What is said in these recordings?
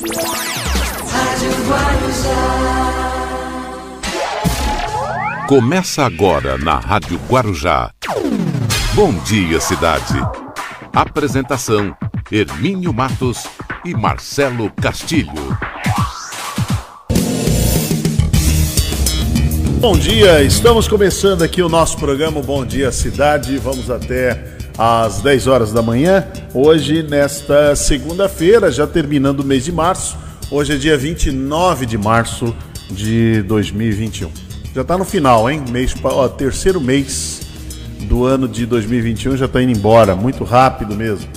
Rádio Guarujá. Começa agora na Rádio Guarujá. Bom dia, cidade. Apresentação: Hermínio Matos e Marcelo Castilho. Bom dia, estamos começando aqui o nosso programa Bom Dia Cidade. Vamos até às 10 horas da manhã. Hoje, nesta segunda-feira, já terminando o mês de março. Hoje é dia 29 de março de 2021. Já está no final, hein? Mês, ó, terceiro mês do ano de 2021 já está indo embora, muito rápido mesmo.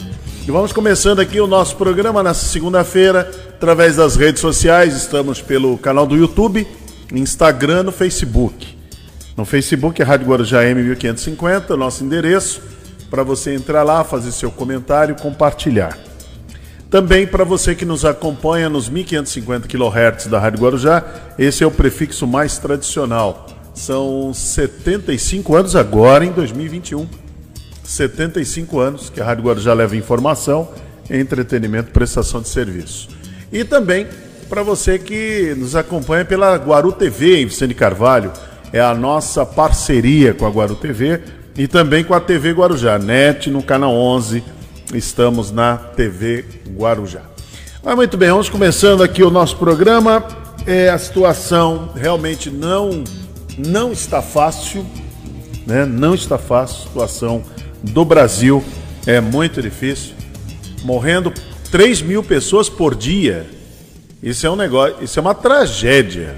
E vamos começando aqui o nosso programa nessa segunda-feira, através das redes sociais. Estamos pelo canal do YouTube, Instagram, no Facebook. No Facebook é Rádio Guarujá M1550, nosso endereço para você entrar lá, fazer seu comentário, compartilhar. Também para você que nos acompanha nos 1550 kHz da Rádio Guarujá, esse é o prefixo mais tradicional. São 75 anos agora em 2021. 75 anos que a Rádio Guarujá leva informação, entretenimento prestação de serviço. E também para você que nos acompanha pela Guaru TV em Vicente Carvalho, é a nossa parceria com a Guaru TV e também com a TV Guarujá, NET no canal 11. Estamos na TV Guarujá. Mas muito bem, vamos começando aqui o nosso programa. É, a situação realmente não não está fácil, né? Não está fácil. A situação do Brasil é muito difícil. Morrendo 3 mil pessoas por dia. Isso é um negócio, isso é uma tragédia.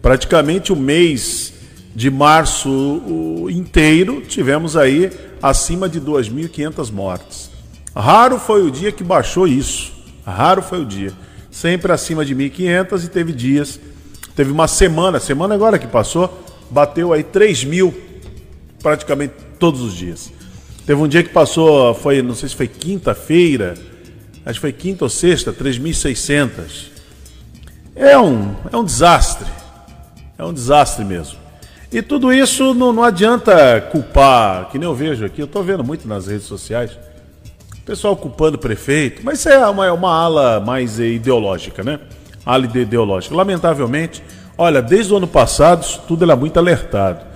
Praticamente o mês de março inteiro, tivemos aí acima de 2.500 mortes. Raro foi o dia que baixou isso. Raro foi o dia. Sempre acima de 1.500 e teve dias. Teve uma semana, semana agora que passou, bateu aí 3 mil praticamente todos os dias. Teve um dia que passou, foi, não sei se foi quinta-feira, acho que foi quinta ou sexta, 3.600. É um, é um desastre. É um desastre mesmo. E tudo isso não, não adianta culpar, que nem eu vejo aqui, eu estou vendo muito nas redes sociais, o pessoal culpando o prefeito, mas isso é uma, é uma ala mais ideológica, né? Ala ideológica. Lamentavelmente, olha, desde o ano passado, tudo era muito alertado,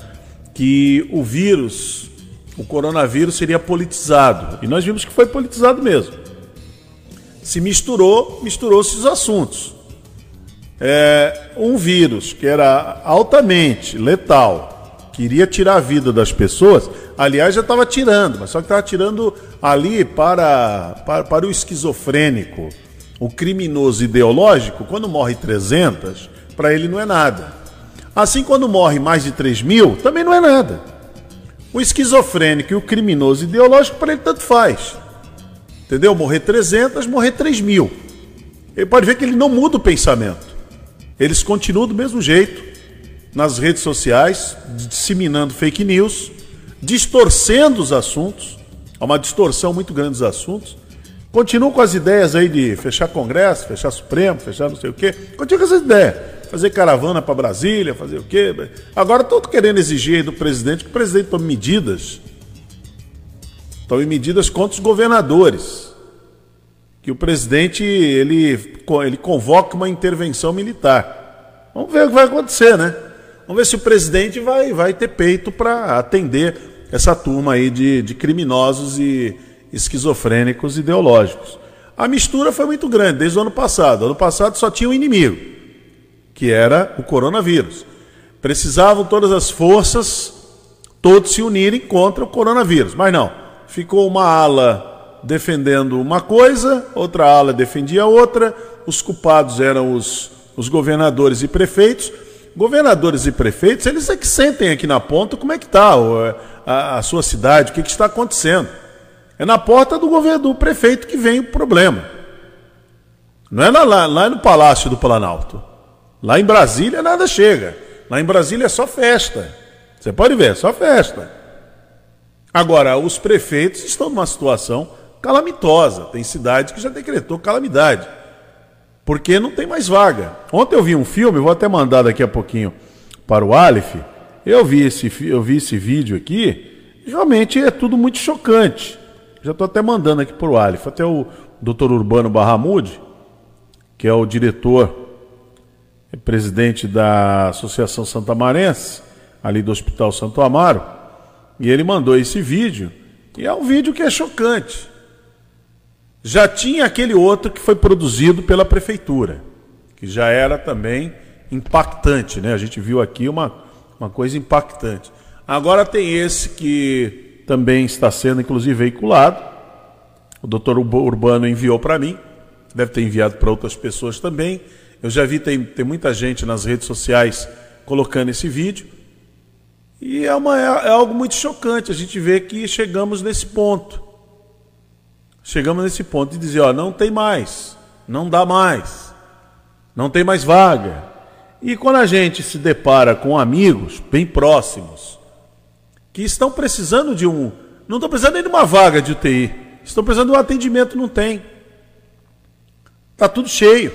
que o vírus, o coronavírus seria politizado. E nós vimos que foi politizado mesmo. Se misturou, misturou-se os assuntos é, um vírus que era altamente letal, queria tirar a vida das pessoas, aliás, já estava tirando, mas só que estava tirando ali para, para, para o esquizofrênico, o criminoso ideológico, quando morre 300, para ele não é nada. Assim, quando morre mais de 3 mil, também não é nada. O esquizofrênico e o criminoso ideológico, para ele tanto faz. Entendeu? Morrer 300, morrer 3 mil. Ele pode ver que ele não muda o pensamento. Eles continuam do mesmo jeito nas redes sociais, disseminando fake news, distorcendo os assuntos, há uma distorção muito grande dos assuntos. Continuam com as ideias aí de fechar Congresso, fechar Supremo, fechar não sei o quê. Continuam com essas ideias. Fazer caravana para Brasília, fazer o quê. Agora estão querendo exigir do presidente que o presidente tome medidas. Tome medidas contra os governadores que o presidente ele, ele convoca uma intervenção militar. Vamos ver o que vai acontecer, né? Vamos ver se o presidente vai, vai ter peito para atender essa turma aí de, de criminosos e esquizofrênicos ideológicos. A mistura foi muito grande desde o ano passado. Ano passado só tinha um inimigo, que era o coronavírus. Precisavam todas as forças, todos se unirem contra o coronavírus. Mas não, ficou uma ala defendendo uma coisa, outra ala defendia outra, os culpados eram os, os governadores e prefeitos. Governadores e prefeitos, eles é que sentem aqui na ponta como é que está a, a, sua cidade, o que, que, está acontecendo. É na porta do governo do prefeito que vem o problema. Não é lá, lá no Palácio do Planalto. Lá em Brasília nada chega. Lá em Brasília é só festa. Você pode ver, é só festa. Agora, os prefeitos estão numa situação calamitosa. Tem cidade que já decretou calamidade. Porque não tem mais vaga. Ontem eu vi um filme, vou até mandar daqui a pouquinho para o Aleph. Eu vi esse, eu vi esse vídeo aqui. Realmente é tudo muito chocante. Já estou até mandando aqui para o Aleph. Até o Dr. Urbano Barramude, que é o diretor é presidente da Associação Santamarense, ali do Hospital Santo Amaro, e ele mandou esse vídeo, e é um vídeo que é chocante. Já tinha aquele outro que foi produzido pela prefeitura, que já era também impactante, né? A gente viu aqui uma, uma coisa impactante. Agora tem esse que também está sendo, inclusive, veiculado. O doutor Urbano enviou para mim, deve ter enviado para outras pessoas também. Eu já vi, tem, tem muita gente nas redes sociais colocando esse vídeo. E é, uma, é, é algo muito chocante a gente ver que chegamos nesse ponto. Chegamos nesse ponto de dizer, ó, não tem mais, não dá mais, não tem mais vaga. E quando a gente se depara com amigos bem próximos, que estão precisando de um. Não estão precisando nem de uma vaga de UTI, estão precisando de um atendimento, não tem. Está tudo cheio.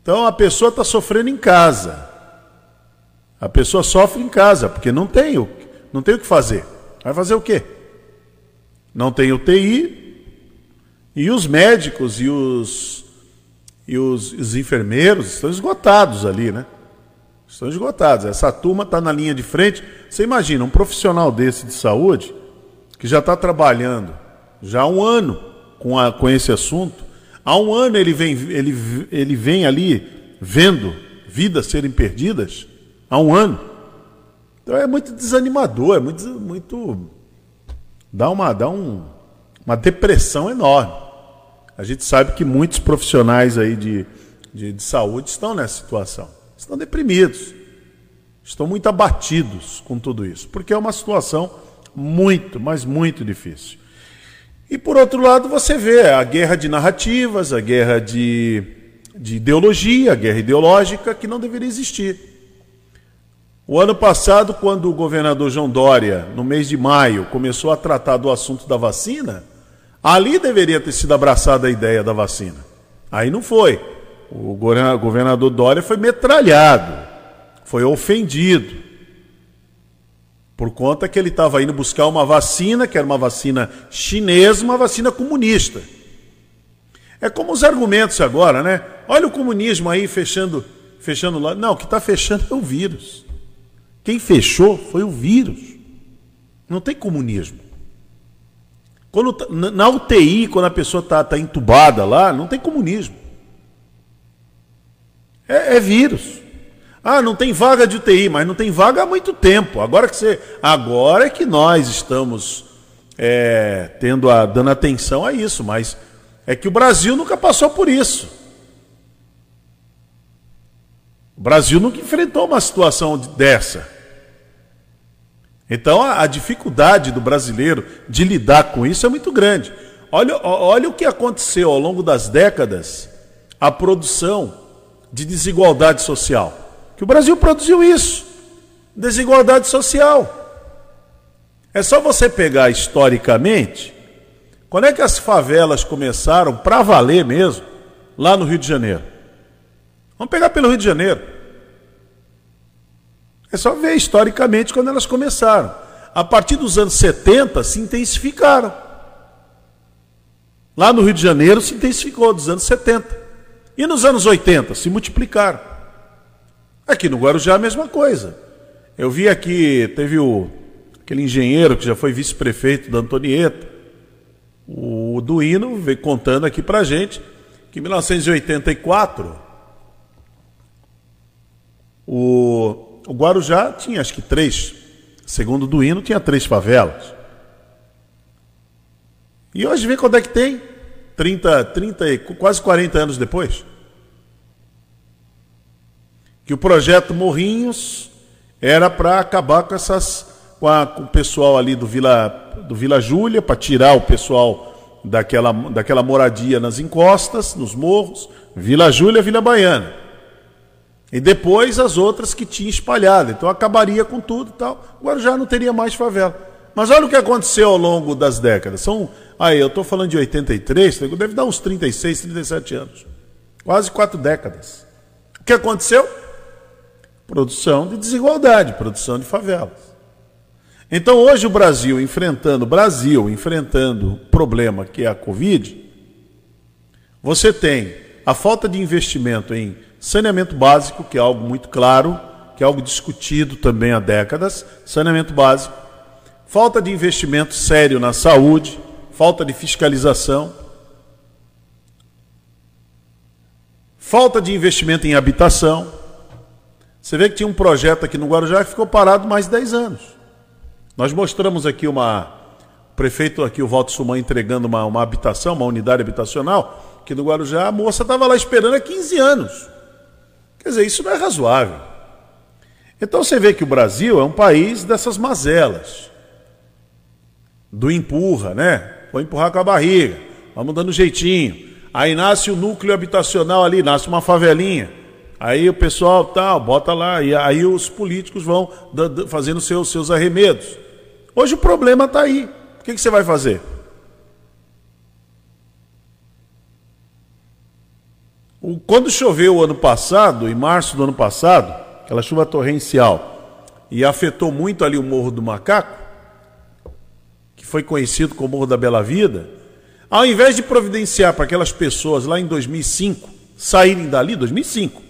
Então a pessoa está sofrendo em casa. A pessoa sofre em casa, porque não tem, o, não tem o que fazer. Vai fazer o quê? Não tem UTI, e os médicos e os, e os, os enfermeiros estão esgotados ali, né? Estão esgotados. Essa turma está na linha de frente. Você imagina, um profissional desse de saúde, que já está trabalhando já há um ano com, a, com esse assunto, Há um ano ele vem, ele, ele vem ali vendo vidas serem perdidas. Há um ano. Então é muito desanimador, é muito. muito dá uma, dá um, uma depressão enorme. A gente sabe que muitos profissionais aí de, de, de saúde estão nessa situação. Estão deprimidos. Estão muito abatidos com tudo isso. Porque é uma situação muito, mas muito difícil. E por outro lado, você vê a guerra de narrativas, a guerra de, de ideologia, a guerra ideológica que não deveria existir. O ano passado, quando o governador João Dória, no mês de maio, começou a tratar do assunto da vacina, ali deveria ter sido abraçada a ideia da vacina. Aí não foi. O governador Dória foi metralhado, foi ofendido por conta que ele estava indo buscar uma vacina, que era uma vacina chinesa, uma vacina comunista. É como os argumentos agora, né? Olha o comunismo aí fechando, fechando lá. Não, o que está fechando é o vírus. Quem fechou foi o vírus. Não tem comunismo. Quando, tá, na UTI, quando a pessoa está tá entubada lá, não tem comunismo. É, é vírus. Ah, não tem vaga de UTI, mas não tem vaga há muito tempo. Agora que você, agora é que nós estamos é, tendo a, dando atenção a isso, mas é que o Brasil nunca passou por isso. O Brasil nunca enfrentou uma situação dessa. Então a, dificuldade do brasileiro de lidar com isso é muito grande. Olha, olha o que aconteceu ao longo das décadas, a produção de desigualdade social que o Brasil produziu isso. Desigualdade social. É só você pegar historicamente, quando é que as favelas começaram para valer mesmo, lá no Rio de Janeiro? Vamos pegar pelo Rio de Janeiro. É só ver historicamente quando elas começaram. A partir dos anos 70 se intensificaram. Lá no Rio de Janeiro se intensificou dos anos 70. E nos anos 80 se multiplicaram. Aqui no Guarujá a mesma coisa. Eu vi aqui, teve o, aquele engenheiro que já foi vice-prefeito da Antonieta, o Duíno, veio contando aqui pra gente que em 1984 o, o Guarujá tinha acho que três, segundo o Duíno, tinha três favelas. E hoje vê quando é que tem? 30, 30, quase 40 anos depois que o projeto Morrinhos era para acabar com essas com, a, com, o pessoal ali do Vila do Vila Júlia, para tirar o pessoal daquela, daquela moradia nas encostas, nos morros, Vila Júlia, Vila Baiana. E depois as outras que tinha espalhado. Então acabaria com tudo e tal. Agora já não teria mais favela. Mas olha o que aconteceu ao longo das décadas. São, aí, eu estou falando de 83, deve dar uns 36, 37 anos. Quase quatro décadas. O que aconteceu? Produção de desigualdade, produção de favelas. Então hoje o Brasil enfrentando, Brasil enfrentando o problema que é a Covid, Você tem a falta de investimento em saneamento básico, que é algo muito claro, que é algo discutido também há décadas, saneamento básico, falta de investimento sério na saúde, falta de fiscalização, falta de investimento em habitação. Você vê que tinha um projeto aqui no Guarujá que ficou parado mais de 10 anos. Nós mostramos aqui uma. O prefeito aqui, o Walter Suman, entregando uma, uma habitação, uma unidade habitacional, que no Guarujá a moça estava lá esperando há 15 anos. Quer dizer, isso não é razoável. Então você vê que o Brasil é um país dessas mazelas. Do empurra, né? Vou empurrar com a barriga, vamos dando jeitinho. Aí nasce o núcleo habitacional ali, nasce uma favelinha. Aí o pessoal tal, bota lá, e aí os políticos vão fazendo seus, seus arremedos. Hoje o problema está aí. O que, que você vai fazer? Quando choveu o ano passado, em março do ano passado, aquela chuva torrencial, e afetou muito ali o Morro do Macaco, que foi conhecido como Morro da Bela Vida, ao invés de providenciar para aquelas pessoas lá em 2005 saírem dali, 2005,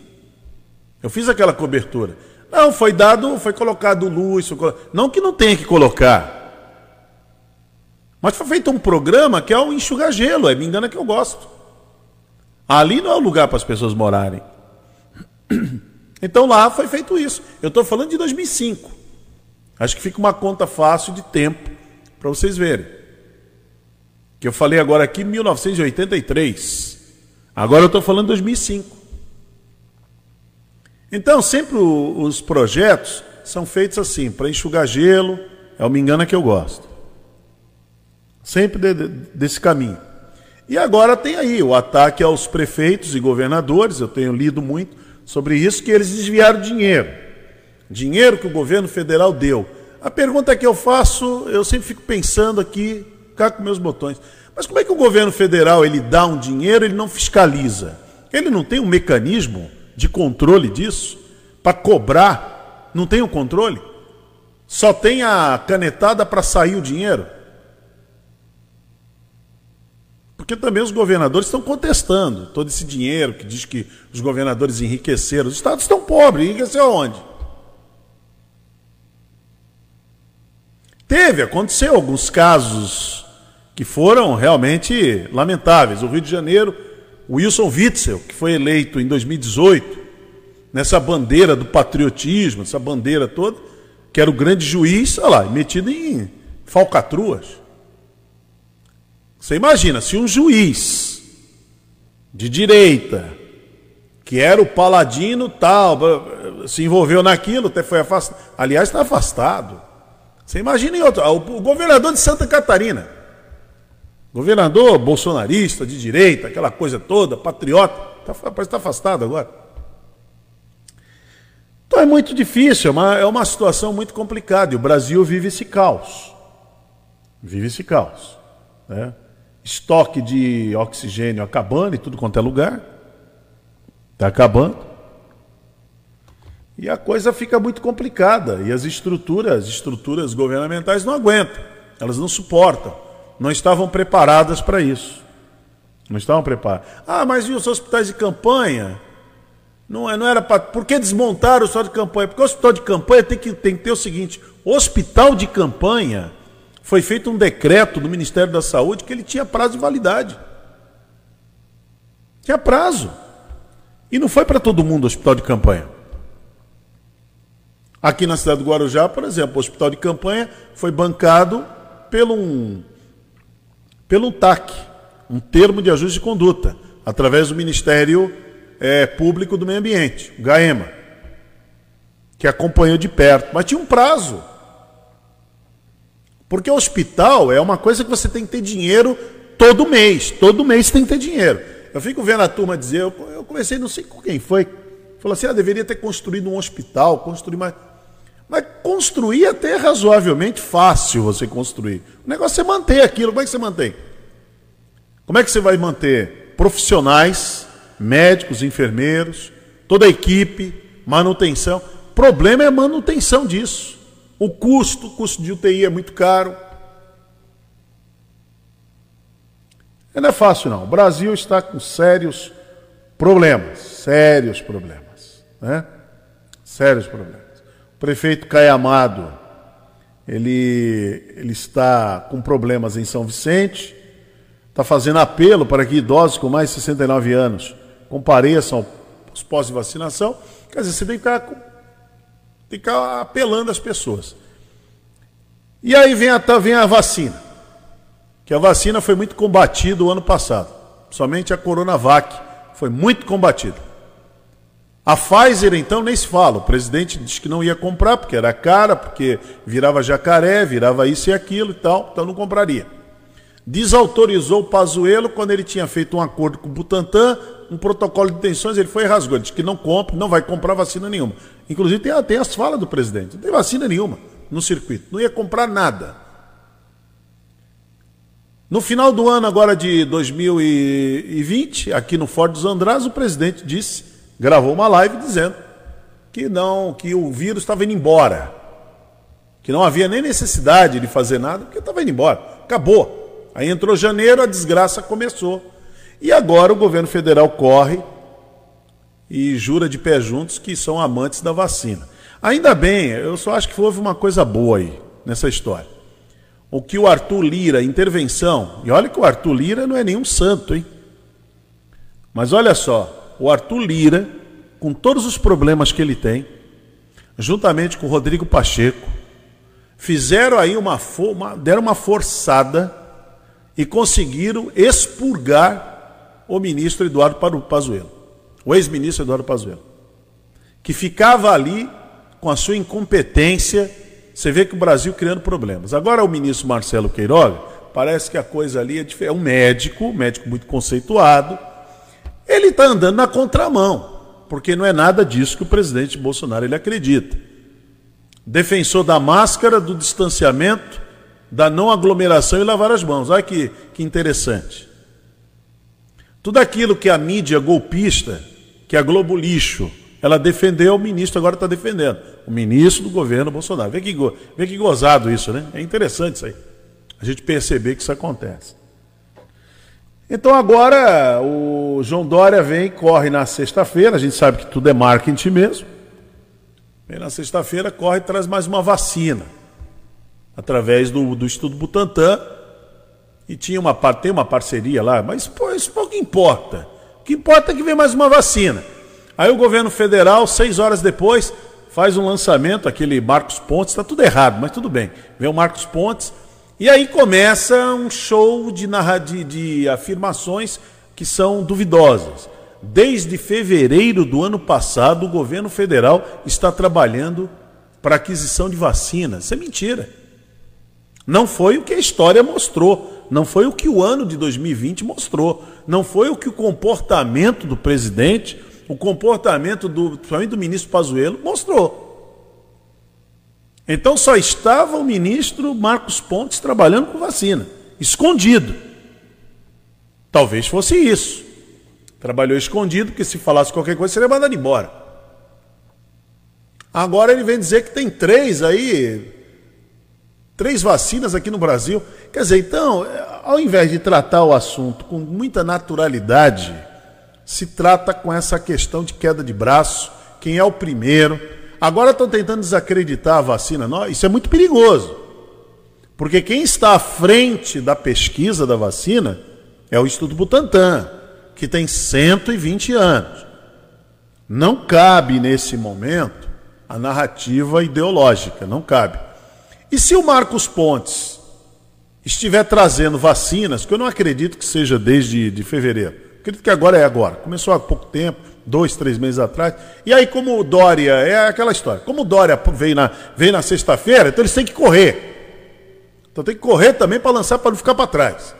eu fiz aquela cobertura. Não, foi dado, foi colocado luz, foi colo... não que não tenha que colocar. Mas foi feito um programa que é o enxugar gelo, é me engana que eu gosto. Ali não é o lugar para as pessoas morarem. Então lá foi feito isso. Eu estou falando de 2005. Acho que fica uma conta fácil de tempo para vocês verem. Que eu falei agora aqui 1983. Agora eu estou falando 2005. Então sempre os projetos são feitos assim, para enxugar gelo, é o me engana que eu gosto. Sempre de, de, desse caminho. E agora tem aí o ataque aos prefeitos e governadores, eu tenho lido muito sobre isso, que eles desviaram dinheiro. Dinheiro que o governo federal deu. A pergunta que eu faço, eu sempre fico pensando aqui, cá com meus botões. Mas como é que o governo federal ele dá um dinheiro, ele não fiscaliza? Ele não tem um mecanismo de controle disso? Para cobrar? Não tem o um controle? Só tem a canetada para sair o dinheiro? Porque também os governadores estão contestando todo esse dinheiro que diz que os governadores enriqueceram. Os estados estão pobres, enriqueceu aonde? Teve, aconteceu alguns casos que foram realmente lamentáveis. O Rio de Janeiro, Wilson Witzel, que foi eleito em 2018, nessa bandeira do patriotismo, essa bandeira toda, que era o grande juiz, olha lá, metido em falcatruas. Você imagina, se um juiz de direita, que era o paladino tal, se envolveu naquilo, até foi afastado. Aliás, está afastado. Você imagina em outro. O governador de Santa Catarina. Governador bolsonarista, de direita, aquela coisa toda, patriota. Tá, parece tá afastado agora. Então é muito difícil, é uma, é uma situação muito complicada. E o Brasil vive esse caos. Vive esse caos. Né? Estoque de oxigênio acabando em tudo quanto é lugar. Está acabando. E a coisa fica muito complicada. E as estruturas, estruturas governamentais não aguentam. Elas não suportam. Não estavam preparadas para isso. Não estavam preparadas. Ah, mas e os hospitais de campanha? Não, é, não era para. Por que desmontar o hospital de campanha? Porque o hospital de campanha tem que, tem que ter o seguinte: hospital de campanha foi feito um decreto do Ministério da Saúde que ele tinha prazo de validade. Tinha prazo. E não foi para todo mundo o hospital de campanha. Aqui na cidade do Guarujá, por exemplo, o hospital de campanha foi bancado pelo um, pelo TAC, um termo de ajuste de conduta, através do Ministério é, Público do Meio Ambiente, o GAEMA, que acompanhou de perto. Mas tinha um prazo. Porque hospital é uma coisa que você tem que ter dinheiro todo mês. Todo mês tem que ter dinheiro. Eu fico vendo a turma dizer, eu, eu comecei, não sei com quem foi, falou assim, ah, deveria ter construído um hospital, construir mais. Mas construir até é razoavelmente fácil você construir. O negócio é manter aquilo. Como é que você mantém? Como é que você vai manter profissionais, médicos, enfermeiros, toda a equipe, manutenção? O problema é a manutenção disso. O custo, o custo de UTI é muito caro. Não é fácil, não. O Brasil está com sérios problemas. Sérios problemas. Né? Sérios problemas. O prefeito Caiamado, ele, ele está com problemas em São Vicente, está fazendo apelo para que idosos com mais de 69 anos compareçam aos pós de vacinação. Quer dizer, você tem que ficar, ficar apelando às pessoas. E aí vem a, vem a vacina que a vacina foi muito combatida o ano passado. Somente a Coronavac foi muito combatida. A Pfizer, então, nem se fala. O presidente disse que não ia comprar, porque era cara, porque virava jacaré, virava isso e aquilo e tal, então não compraria. Desautorizou o Pazuello quando ele tinha feito um acordo com o Butantan, um protocolo de intenções, ele foi e rasgou. Ele disse que não compra, não vai comprar vacina nenhuma. Inclusive tem, tem as falas do presidente. Não tem vacina nenhuma no circuito. Não ia comprar nada. No final do ano agora de 2020, aqui no Forte dos Andras, o presidente disse, gravou uma live dizendo que não, que o vírus estava indo embora. Que não havia nem necessidade de fazer nada, porque estava indo embora. Acabou. Aí entrou janeiro, a desgraça começou. E agora o governo federal corre e jura de pé juntos que são amantes da vacina. Ainda bem, eu só acho que houve uma coisa boa aí nessa história o que o Arthur Lira, intervenção, e olha que o Arthur Lira não é nenhum santo, hein? Mas olha só, o Arthur Lira, com todos os problemas que ele tem, juntamente com o Rodrigo Pacheco, fizeram aí uma, uma deram uma forçada e conseguiram expurgar o ministro Eduardo Pazuello, o ex-ministro Eduardo Pazuello, que ficava ali com a sua incompetência você vê que o Brasil criando problemas. Agora o ministro Marcelo Queiroga, parece que a coisa ali é diferente. É um médico, um médico muito conceituado. Ele está andando na contramão, porque não é nada disso que o presidente Bolsonaro ele acredita. Defensor da máscara, do distanciamento, da não aglomeração e lavar as mãos. Olha que, que interessante. Tudo aquilo que a mídia golpista, que a Globo Lixo, ela defendeu, o ministro agora está defendendo. O ministro do governo Bolsonaro. Vê que, vê que gozado isso, né? É interessante isso aí. A gente perceber que isso acontece. Então agora o João Dória vem, corre na sexta-feira, a gente sabe que tudo é marketing mesmo. Vem na sexta-feira, corre e traz mais uma vacina. Através do, do Estudo Butantan. E tinha uma, tem uma parceria lá, mas pô, isso pouco importa. O que importa é que vem mais uma vacina. Aí o governo federal, seis horas depois, faz um lançamento, aquele Marcos Pontes, está tudo errado, mas tudo bem. Vem o Marcos Pontes, e aí começa um show de, de, de afirmações que são duvidosas. Desde fevereiro do ano passado, o governo federal está trabalhando para aquisição de vacinas. Isso é mentira. Não foi o que a história mostrou. Não foi o que o ano de 2020 mostrou. Não foi o que o comportamento do presidente o comportamento do, principalmente do ministro Pazuello mostrou. Então só estava o ministro Marcos Pontes trabalhando com vacina, escondido. Talvez fosse isso. Trabalhou escondido, porque se falasse qualquer coisa seria mandado embora. Agora ele vem dizer que tem três aí, três vacinas aqui no Brasil. Quer dizer, então, ao invés de tratar o assunto com muita naturalidade, se trata com essa questão de queda de braço, quem é o primeiro. Agora estão tentando desacreditar a vacina. Não, isso é muito perigoso. Porque quem está à frente da pesquisa da vacina é o Instituto Butantan, que tem 120 anos. Não cabe nesse momento a narrativa ideológica, não cabe. E se o Marcos Pontes estiver trazendo vacinas, que eu não acredito que seja desde de fevereiro, Acredito que agora é agora. Começou há pouco tempo, dois, três meses atrás. E aí, como o Dória, é aquela história. Como o Dória veio na, veio na sexta-feira, então eles têm que correr. Então tem que correr também para lançar, para não ficar para trás.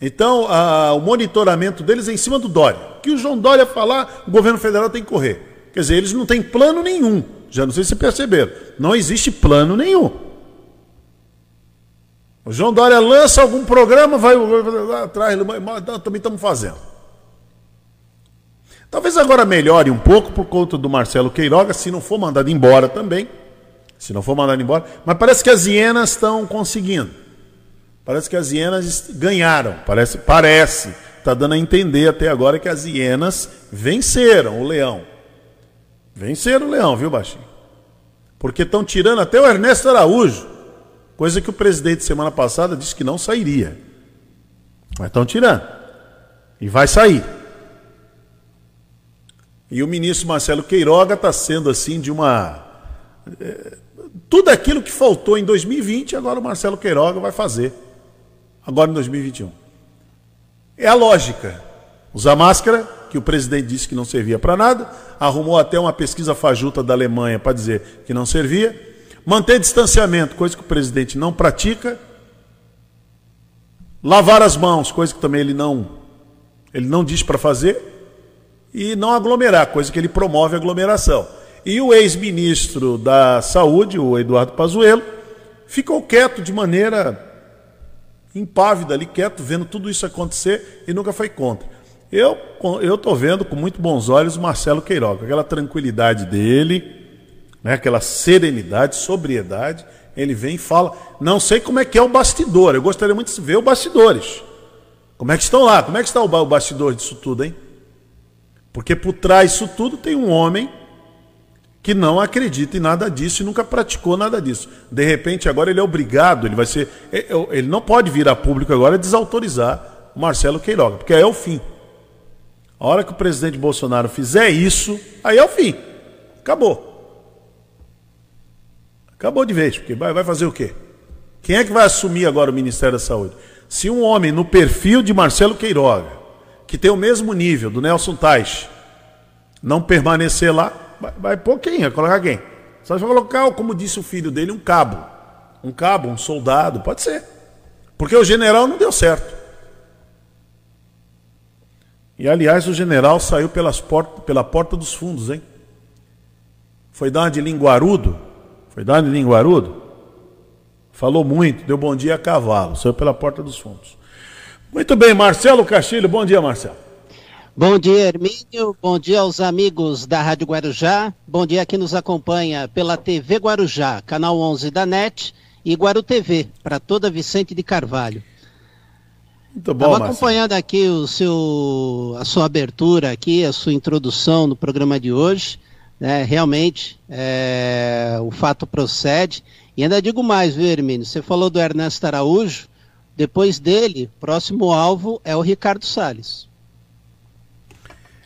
Então, a, o monitoramento deles é em cima do Dória. O que o João Dória falar, o governo federal tem que correr. Quer dizer, eles não têm plano nenhum. Já não sei se perceberam. Não existe plano nenhum. O João Dória lança algum programa, vai atrás, também estamos fazendo. Talvez agora melhore um pouco por conta do Marcelo Queiroga, se não for mandado embora também. Se não for mandado embora. Mas parece que as hienas estão conseguindo. Parece que as hienas ganharam. Parece, parece. Está dando a entender até agora que as hienas venceram o leão. Venceram o leão, viu, Baixinho? Porque estão tirando até o Ernesto Araújo. Coisa que o presidente semana passada disse que não sairia. Mas estão tirando. E vai sair. E o ministro Marcelo Queiroga está sendo assim de uma. É, tudo aquilo que faltou em 2020, agora o Marcelo Queiroga vai fazer. Agora em 2021. É a lógica. Usar máscara, que o presidente disse que não servia para nada, arrumou até uma pesquisa fajuta da Alemanha para dizer que não servia. Manter distanciamento, coisa que o presidente não pratica. Lavar as mãos, coisa que também ele não ele não diz para fazer e não aglomerar, coisa que ele promove aglomeração. E o ex-ministro da Saúde, o Eduardo Pazuello, ficou quieto de maneira impávida ali, quieto, vendo tudo isso acontecer e nunca foi contra. Eu estou vendo com muito bons olhos o Marcelo Queiroga, aquela tranquilidade dele, né, aquela serenidade, sobriedade. Ele vem e fala. Não sei como é que é o bastidor, eu gostaria muito de ver os bastidores. Como é que estão lá? Como é que está o bastidor disso tudo, hein? Porque por trás disso tudo tem um homem que não acredita em nada disso e nunca praticou nada disso. De repente, agora ele é obrigado, ele vai ser. É, é, ele não pode vir a público agora e desautorizar o Marcelo Queiroga, porque é o fim. A hora que o presidente Bolsonaro fizer isso, aí é o fim. Acabou. Acabou de vez, porque vai, vai fazer o quê? Quem é que vai assumir agora o Ministério da Saúde? Se um homem no perfil de Marcelo Queiroga, que tem o mesmo nível do Nelson Tais, não permanecer lá, vai, vai pôr quem? Vai colocar quem? Só vai colocar, como disse o filho dele, um cabo. Um cabo, um soldado, pode ser. Porque o general não deu certo. E aliás, o general saiu pelas portas, pela porta dos fundos, hein? Foi dar de linguarudo. Foi dar de linguarudo. Falou muito, deu bom dia a cavalo, saiu pela porta dos fundos. Muito bem, Marcelo Castilho, bom dia, Marcelo. Bom dia, Hermínio. Bom dia aos amigos da Rádio Guarujá. Bom dia a quem nos acompanha pela TV Guarujá, canal 11 da NET e Guaru TV, para toda Vicente de Carvalho. Muito bom, Estava acompanhando aqui o seu, a sua abertura aqui, a sua introdução no programa de hoje. Né? Realmente, é, o fato procede. E ainda digo mais, viu, Hermínio? Você falou do Ernesto Araújo. Depois dele, próximo alvo é o Ricardo Salles.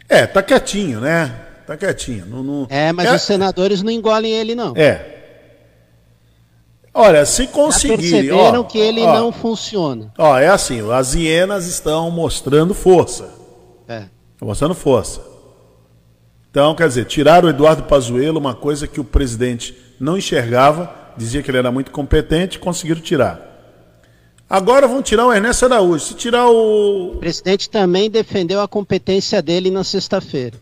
É, tá quietinho, né? Tá quietinho. Não, não... É, mas é... os senadores não engolem ele, não. É. Olha, se conseguir. perceberam ó, que ele ó, não funciona. Ó, é assim, as hienas estão mostrando força. É. Estão mostrando força. Então, quer dizer, tiraram o Eduardo Pazuello, uma coisa que o presidente não enxergava, dizia que ele era muito competente, conseguiram tirar. Agora vão tirar o Ernesto Araújo. Se tirar o. O presidente também defendeu a competência dele na sexta-feira.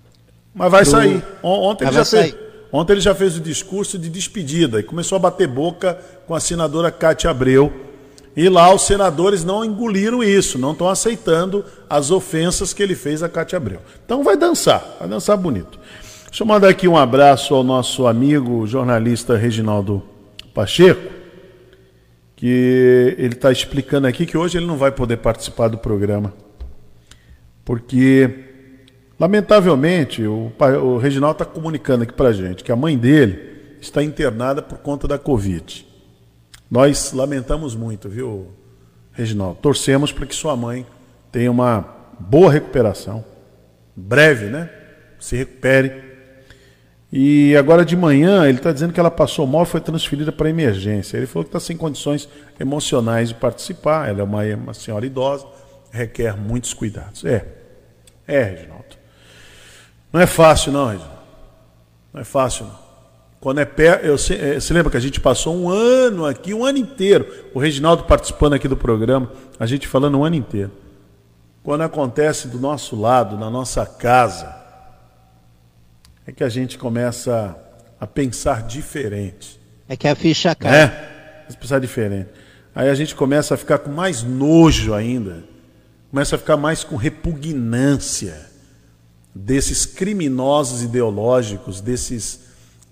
Mas vai Do... sair. Ontem ele, já fez, ontem ele já fez o discurso de despedida e começou a bater boca com a senadora Cátia Abreu. E lá os senadores não engoliram isso, não estão aceitando as ofensas que ele fez a Cátia Abreu. Então vai dançar, vai dançar bonito. Deixa eu mandar aqui um abraço ao nosso amigo jornalista Reginaldo Pacheco que ele está explicando aqui que hoje ele não vai poder participar do programa. Porque, lamentavelmente, o, o Reginaldo está comunicando aqui para a gente que a mãe dele está internada por conta da Covid. Nós lamentamos muito, viu, Reginaldo? Torcemos para que sua mãe tenha uma boa recuperação, breve, né? Se recupere e agora de manhã ele está dizendo que ela passou mal e foi transferida para emergência. Ele falou que está sem condições emocionais de participar. Ela é uma, uma senhora idosa, requer muitos cuidados. É, é, Reginaldo. Não é fácil, não, Reginaldo. Não é fácil, não. Quando é perto, eu é, você lembra que a gente passou um ano aqui, um ano inteiro, o Reginaldo participando aqui do programa, a gente falando um ano inteiro. Quando acontece do nosso lado, na nossa casa, é que a gente começa a pensar diferente. É que a ficha cai. É, a pensar diferente. Aí a gente começa a ficar com mais nojo ainda, começa a ficar mais com repugnância desses criminosos ideológicos, desses,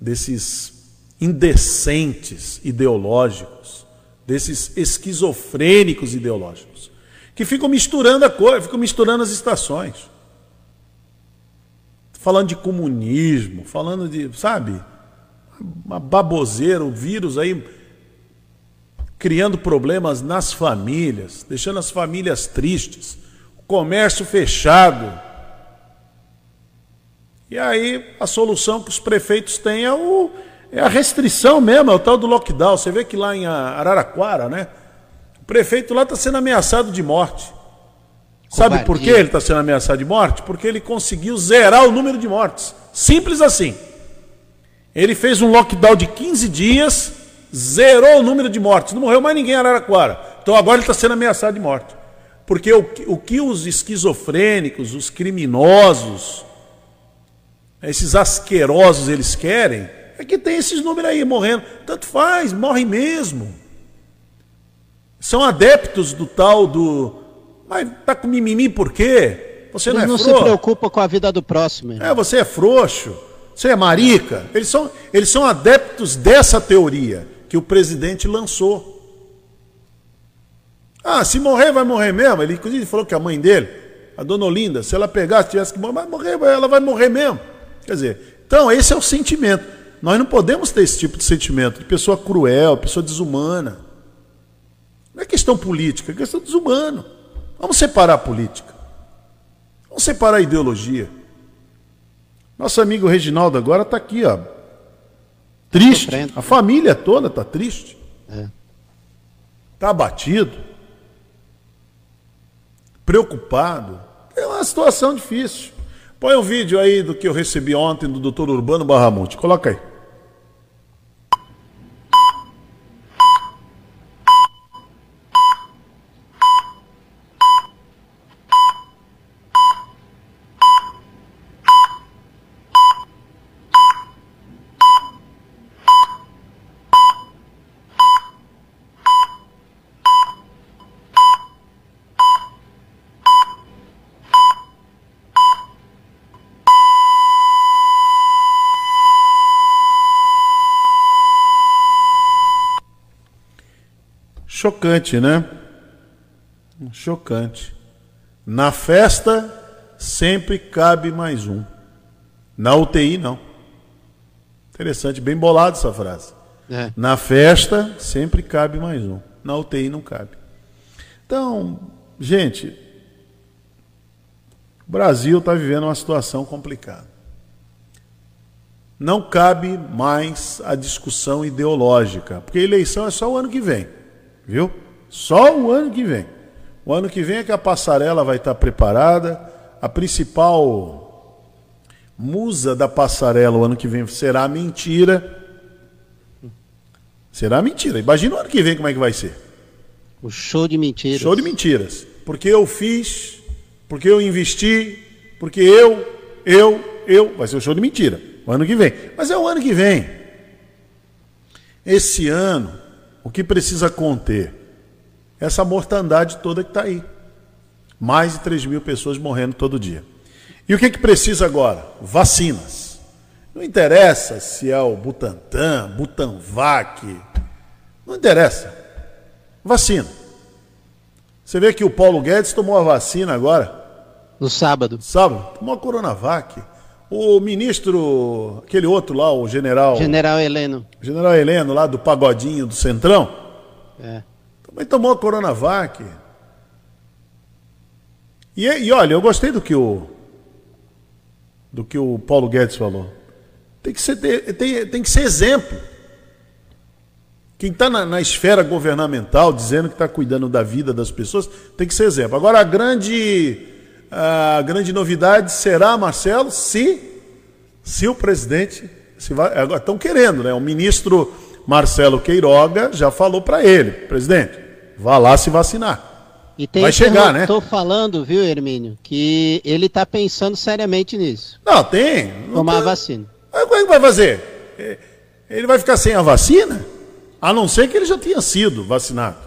desses indecentes ideológicos, desses esquizofrênicos ideológicos, que ficam misturando a coisa, ficam misturando as estações. Falando de comunismo, falando de, sabe, uma baboseira, o vírus aí criando problemas nas famílias, deixando as famílias tristes, o comércio fechado. E aí a solução que os prefeitos têm é, o, é a restrição mesmo, é o tal do lockdown. Você vê que lá em Araraquara, né? O prefeito lá está sendo ameaçado de morte. Sabe por que ele está sendo ameaçado de morte? Porque ele conseguiu zerar o número de mortes. Simples assim. Ele fez um lockdown de 15 dias zerou o número de mortes. Não morreu mais ninguém em Araraquara. Então agora ele está sendo ameaçado de morte. Porque o, o que os esquizofrênicos, os criminosos, esses asquerosos eles querem, é que tem esses números aí morrendo. Tanto faz, morre mesmo. São adeptos do tal do. Mas tá com mimimi por quê? Você não, é não se preocupa com a vida do próximo. Irmão. É, você é frouxo. Você é marica. Eles são, eles são adeptos dessa teoria que o presidente lançou. Ah, se morrer, vai morrer mesmo. Ele inclusive falou que a mãe dele, a dona Olinda, se ela pegasse, tivesse que morrer, vai morrer, ela vai morrer mesmo. Quer dizer, então esse é o sentimento. Nós não podemos ter esse tipo de sentimento de pessoa cruel, pessoa desumana. Não é questão política, é questão desumana. Vamos separar a política. Vamos separar a ideologia. Nosso amigo Reginaldo agora está aqui, ó, Triste. A família toda está triste. Está é. Tá abatido. Preocupado. É uma situação difícil. Põe um vídeo aí do que eu recebi ontem do doutor Urbano Barramonte. Coloca aí. Chocante, né? Chocante. Na festa sempre cabe mais um. Na UTI não. Interessante, bem bolado essa frase. É. Na festa sempre cabe mais um. Na UTI não cabe. Então, gente, o Brasil está vivendo uma situação complicada. Não cabe mais a discussão ideológica, porque a eleição é só o ano que vem. Viu? Só o ano que vem. O ano que vem é que a passarela vai estar preparada. A principal musa da passarela o ano que vem será a mentira. Será mentira. Imagina o ano que vem como é que vai ser. O show de mentiras. Show de mentiras. Porque eu fiz, porque eu investi, porque eu, eu, eu. Vai ser o show de mentira. O ano que vem. Mas é o ano que vem. Esse ano o que precisa conter? Essa mortandade toda que está aí. Mais de 3 mil pessoas morrendo todo dia. E o que, que precisa agora? Vacinas. Não interessa se é o Butantan, Butanvac. Não interessa. Vacina. Você vê que o Paulo Guedes tomou a vacina agora. No sábado. Sábado. Tomou a Coronavac. O ministro, aquele outro lá, o general. General Heleno. General Heleno, lá do Pagodinho do Centrão. É. Também tomou a Coronavac. E, e olha, eu gostei do que o. do que o Paulo Guedes falou. Tem que ser, tem, tem que ser exemplo. Quem está na, na, esfera governamental dizendo que está cuidando da vida das pessoas tem que ser exemplo. Agora, a grande a grande novidade será, Marcelo, se, se o presidente. Se vai, agora estão querendo, né? O ministro Marcelo Queiroga já falou para ele, presidente, vá lá se vacinar. E tem vai chegar, né? Estou falando, viu, Hermínio, que ele está pensando seriamente nisso. Não, tem. Não Tomar a vacina. Aí, como é que vai fazer? Ele vai ficar sem a vacina? A não ser que ele já tenha sido vacinado.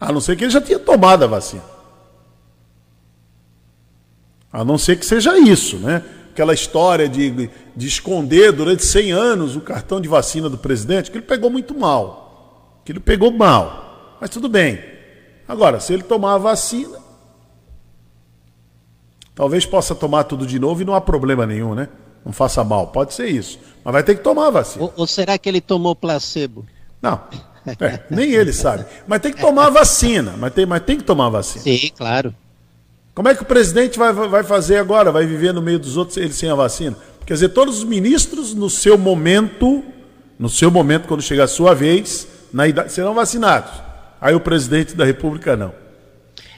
A não ser que ele já tenha tomado a vacina. A não ser que seja isso, né? Aquela história de, de esconder durante 100 anos o cartão de vacina do presidente, que ele pegou muito mal. que ele pegou mal. Mas tudo bem. Agora, se ele tomar a vacina, talvez possa tomar tudo de novo e não há problema nenhum, né? Não faça mal. Pode ser isso. Mas vai ter que tomar a vacina. Ou, ou será que ele tomou placebo? Não. É, nem ele sabe. Mas tem que tomar a vacina. Mas tem, mas tem que tomar a vacina. Sim, claro. Como é que o presidente vai, vai fazer agora? Vai viver no meio dos outros ele sem a vacina? Quer dizer, todos os ministros, no seu momento, no seu momento, quando chegar a sua vez, na idade, serão vacinados. Aí o presidente da República não.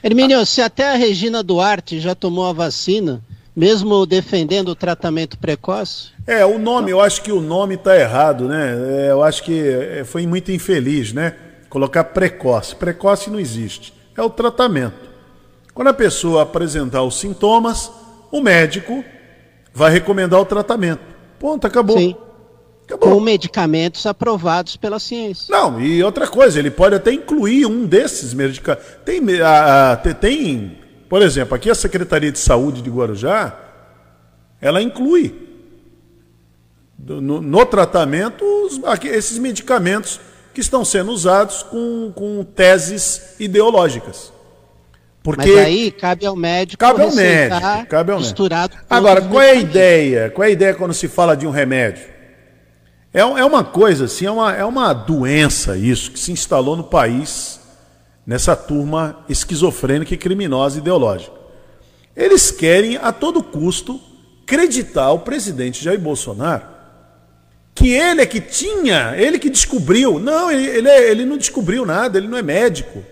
Hermínio, se até a Regina Duarte já tomou a vacina, mesmo defendendo o tratamento precoce? É, o nome, eu acho que o nome está errado, né? É, eu acho que é, foi muito infeliz, né? Colocar precoce. Precoce não existe. É o tratamento. Quando a pessoa apresentar os sintomas, o médico vai recomendar o tratamento. Ponto, acabou. Sim. Acabou. Com medicamentos aprovados pela ciência. Não, e outra coisa, ele pode até incluir um desses medicamentos. Tem, a, a, tem, por exemplo, aqui a Secretaria de Saúde de Guarujá, ela inclui no, no tratamento os, aqui, esses medicamentos que estão sendo usados com, com teses ideológicas. Porque Mas aí cabe ao médico cabe ao médico, cabe ao misturado médico. Agora, qual é a ideia? Qual é a ideia quando se fala de um remédio? É, é uma coisa assim, é uma, é uma doença isso que se instalou no país nessa turma esquizofrênica e criminosa ideológica. Eles querem a todo custo acreditar o presidente Jair Bolsonaro que ele é que tinha, ele que descobriu. Não, ele, ele, é, ele não descobriu nada, ele não é médico.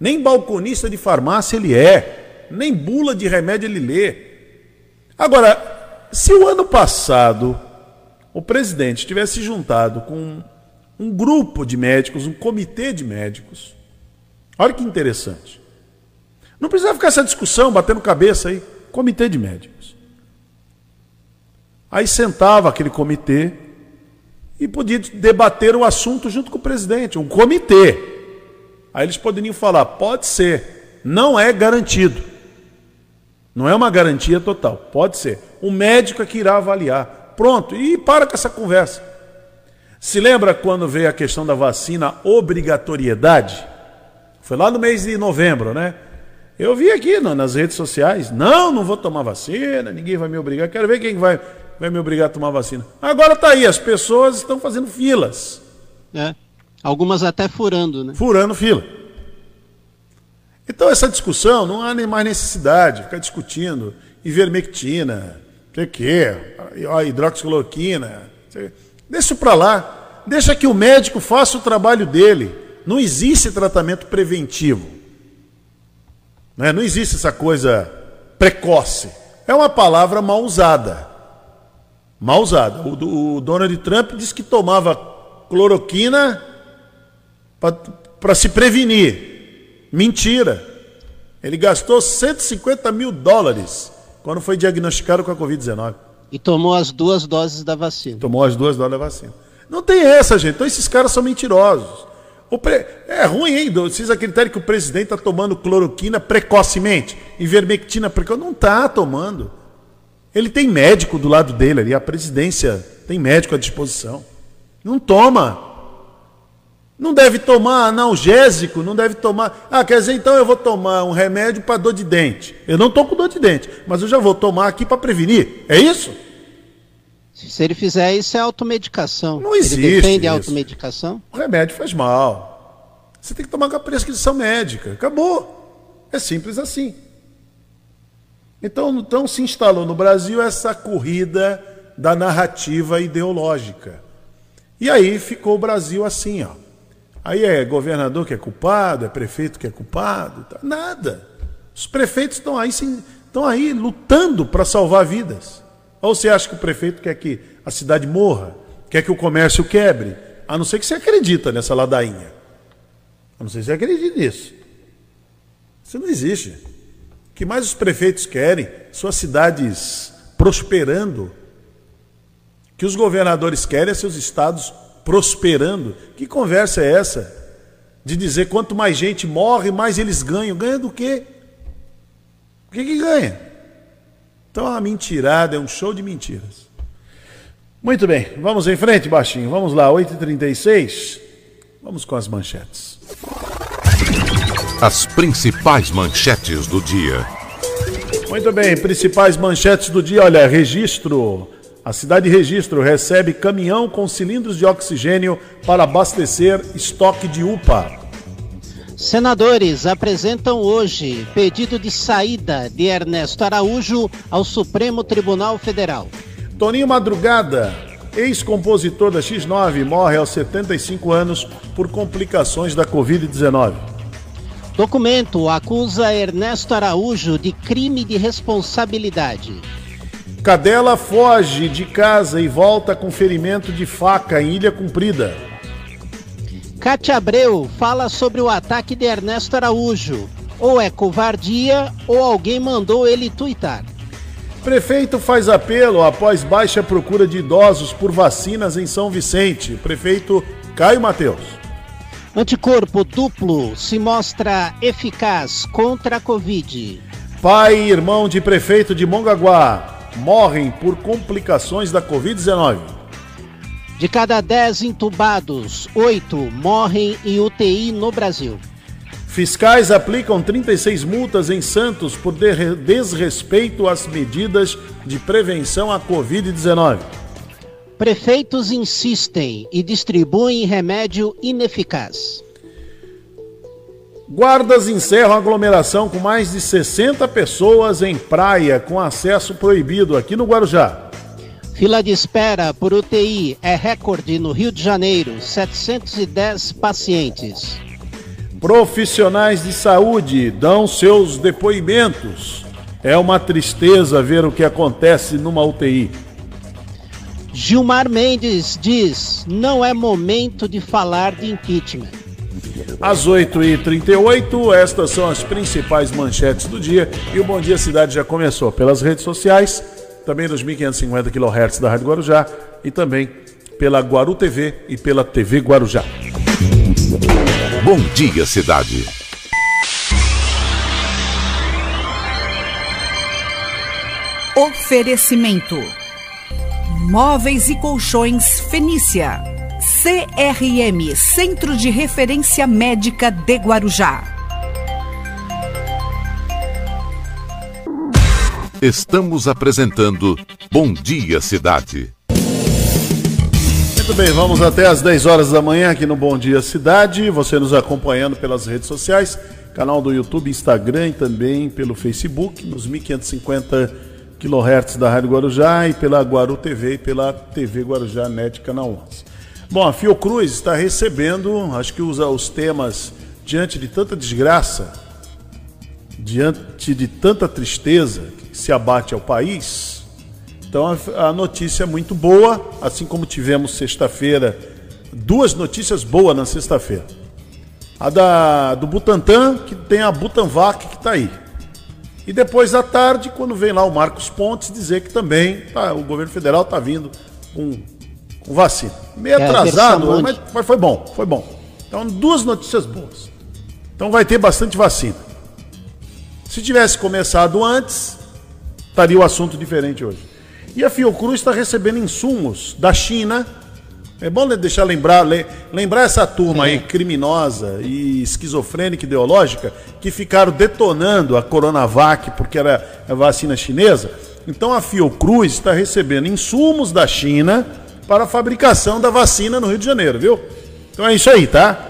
Nem balconista de farmácia ele é. Nem bula de remédio ele lê. Agora, se o ano passado o presidente tivesse juntado com um grupo de médicos, um comitê de médicos, olha que interessante. Não precisa ficar essa discussão, batendo cabeça aí. Comitê de médicos. Aí sentava aquele comitê e podia debater o assunto junto com o presidente, um comitê. Aí eles poderiam falar: pode ser, não é garantido. Não é uma garantia total, pode ser. O médico é que irá avaliar. Pronto, e para com essa conversa. Se lembra quando veio a questão da vacina obrigatoriedade? Foi lá no mês de novembro, né? Eu vi aqui no, nas redes sociais: não, não vou tomar vacina, ninguém vai me obrigar. Quero ver quem vai, vai me obrigar a tomar vacina. Agora está aí, as pessoas estão fazendo filas. É. Algumas até furando, né? Furando fila. Então essa discussão não há nem mais necessidade de ficar discutindo ivermectina, sei quê, hidroxicloroquina. Deixa para lá. Deixa que o médico faça o trabalho dele. Não existe tratamento preventivo. Né? Não existe essa coisa precoce. É uma palavra mal usada. Mal usada. O, o Donald Trump disse que tomava cloroquina para se prevenir. Mentira. Ele gastou 150 mil dólares quando foi diagnosticado com a Covid-19. E tomou as duas doses da vacina. Tomou as duas doses da vacina. Não tem essa, gente. Então esses caras são mentirosos. Pre... É ruim, hein? Vocês acreditarem que o presidente está tomando cloroquina precocemente? Ivermectina precoce? Não está tomando. Ele tem médico do lado dele ali. A presidência tem médico à disposição. Não toma. Não deve tomar analgésico, não deve tomar. Ah, quer dizer, então eu vou tomar um remédio para dor de dente. Eu não estou com dor de dente, mas eu já vou tomar aqui para prevenir. É isso? Se ele fizer isso, é automedicação. Não existe. Ele defende isso. a automedicação? O remédio faz mal. Você tem que tomar com a prescrição médica. Acabou. É simples assim. Então, então se instalou no Brasil essa corrida da narrativa ideológica. E aí ficou o Brasil assim, ó. Aí é governador que é culpado, é prefeito que é culpado. Tá? Nada. Os prefeitos estão aí, estão aí lutando para salvar vidas. Ou você acha que o prefeito quer que a cidade morra? Quer que o comércio quebre? A não ser que você acredita nessa ladainha. A não ser que você acredite nisso. Isso não existe. O que mais os prefeitos querem? Suas cidades prosperando. O que os governadores querem é seus estados prosperando. Que conversa é essa? De dizer quanto mais gente morre, mais eles ganham. Ganha do quê? O que, que ganha? Então é uma mentirada, é um show de mentiras. Muito bem, vamos em frente, baixinho. Vamos lá, 8h36. Vamos com as manchetes. As principais manchetes do dia. Muito bem, principais manchetes do dia. Olha, registro. A cidade de Registro recebe caminhão com cilindros de oxigênio para abastecer estoque de UPA. Senadores apresentam hoje pedido de saída de Ernesto Araújo ao Supremo Tribunal Federal. Toninho Madrugada, ex-compositor da X9, morre aos 75 anos por complicações da Covid-19. Documento acusa Ernesto Araújo de crime de responsabilidade. Cadela foge de casa e volta com ferimento de faca em Ilha Cumprida. Cátia Abreu fala sobre o ataque de Ernesto Araújo. Ou é covardia ou alguém mandou ele tuitar. Prefeito faz apelo após baixa procura de idosos por vacinas em São Vicente. Prefeito Caio Mateus. Anticorpo duplo se mostra eficaz contra a Covid. Pai e irmão de prefeito de Mongaguá morrem por complicações da Covid-19. De cada 10 entubados, 8 morrem em UTI no Brasil. Fiscais aplicam 36 multas em Santos por de- desrespeito às medidas de prevenção à Covid-19. Prefeitos insistem e distribuem remédio ineficaz. Guardas encerram aglomeração com mais de 60 pessoas em praia com acesso proibido aqui no Guarujá. Fila de espera por UTI é recorde no Rio de Janeiro, 710 pacientes. Profissionais de saúde dão seus depoimentos. É uma tristeza ver o que acontece numa UTI. Gilmar Mendes diz: não é momento de falar de impeachment. Às 8h38, estas são as principais manchetes do dia. E o Bom Dia Cidade já começou pelas redes sociais, também nos 1550 kHz da Rádio Guarujá e também pela Guaru TV e pela TV Guarujá. Bom dia, cidade. Oferecimento: Móveis e Colchões Fenícia. CRM Centro de Referência Médica de Guarujá. Estamos apresentando Bom Dia, cidade. Muito bem, vamos até às 10 horas da manhã aqui no Bom Dia Cidade. Você nos acompanhando pelas redes sociais, canal do YouTube, Instagram e também pelo Facebook, nos 1550 kHz da Rádio Guarujá e pela Guaru TV e pela TV Guarujá Net Canal 11. Bom, a Fiocruz está recebendo, acho que usa os temas diante de tanta desgraça, diante de tanta tristeza que se abate ao país. Então a, notícia é muito boa, assim como tivemos sexta-feira, duas notícias boas na sexta-feira. A da, do Butantan, que tem a Butanvac que está aí. E depois à tarde, quando vem lá o Marcos Pontes dizer que também tá, o governo federal está vindo com, com vacina. Meio É atrasado, mas, mas foi bom, foi bom. Então, duas notícias boas. Então vai ter bastante vacina. Se tivesse começado antes, estaria o assunto diferente hoje. E a Fiocruz está recebendo insumos da China. É bom deixar lembrar, le- lembrar essa turma aí criminosa e esquizofrênica ideológica que ficaram detonando a Coronavac porque era a vacina chinesa. Então a Fiocruz está recebendo insumos da China para a fabricação da vacina no Rio de Janeiro, viu? Então é isso aí, tá?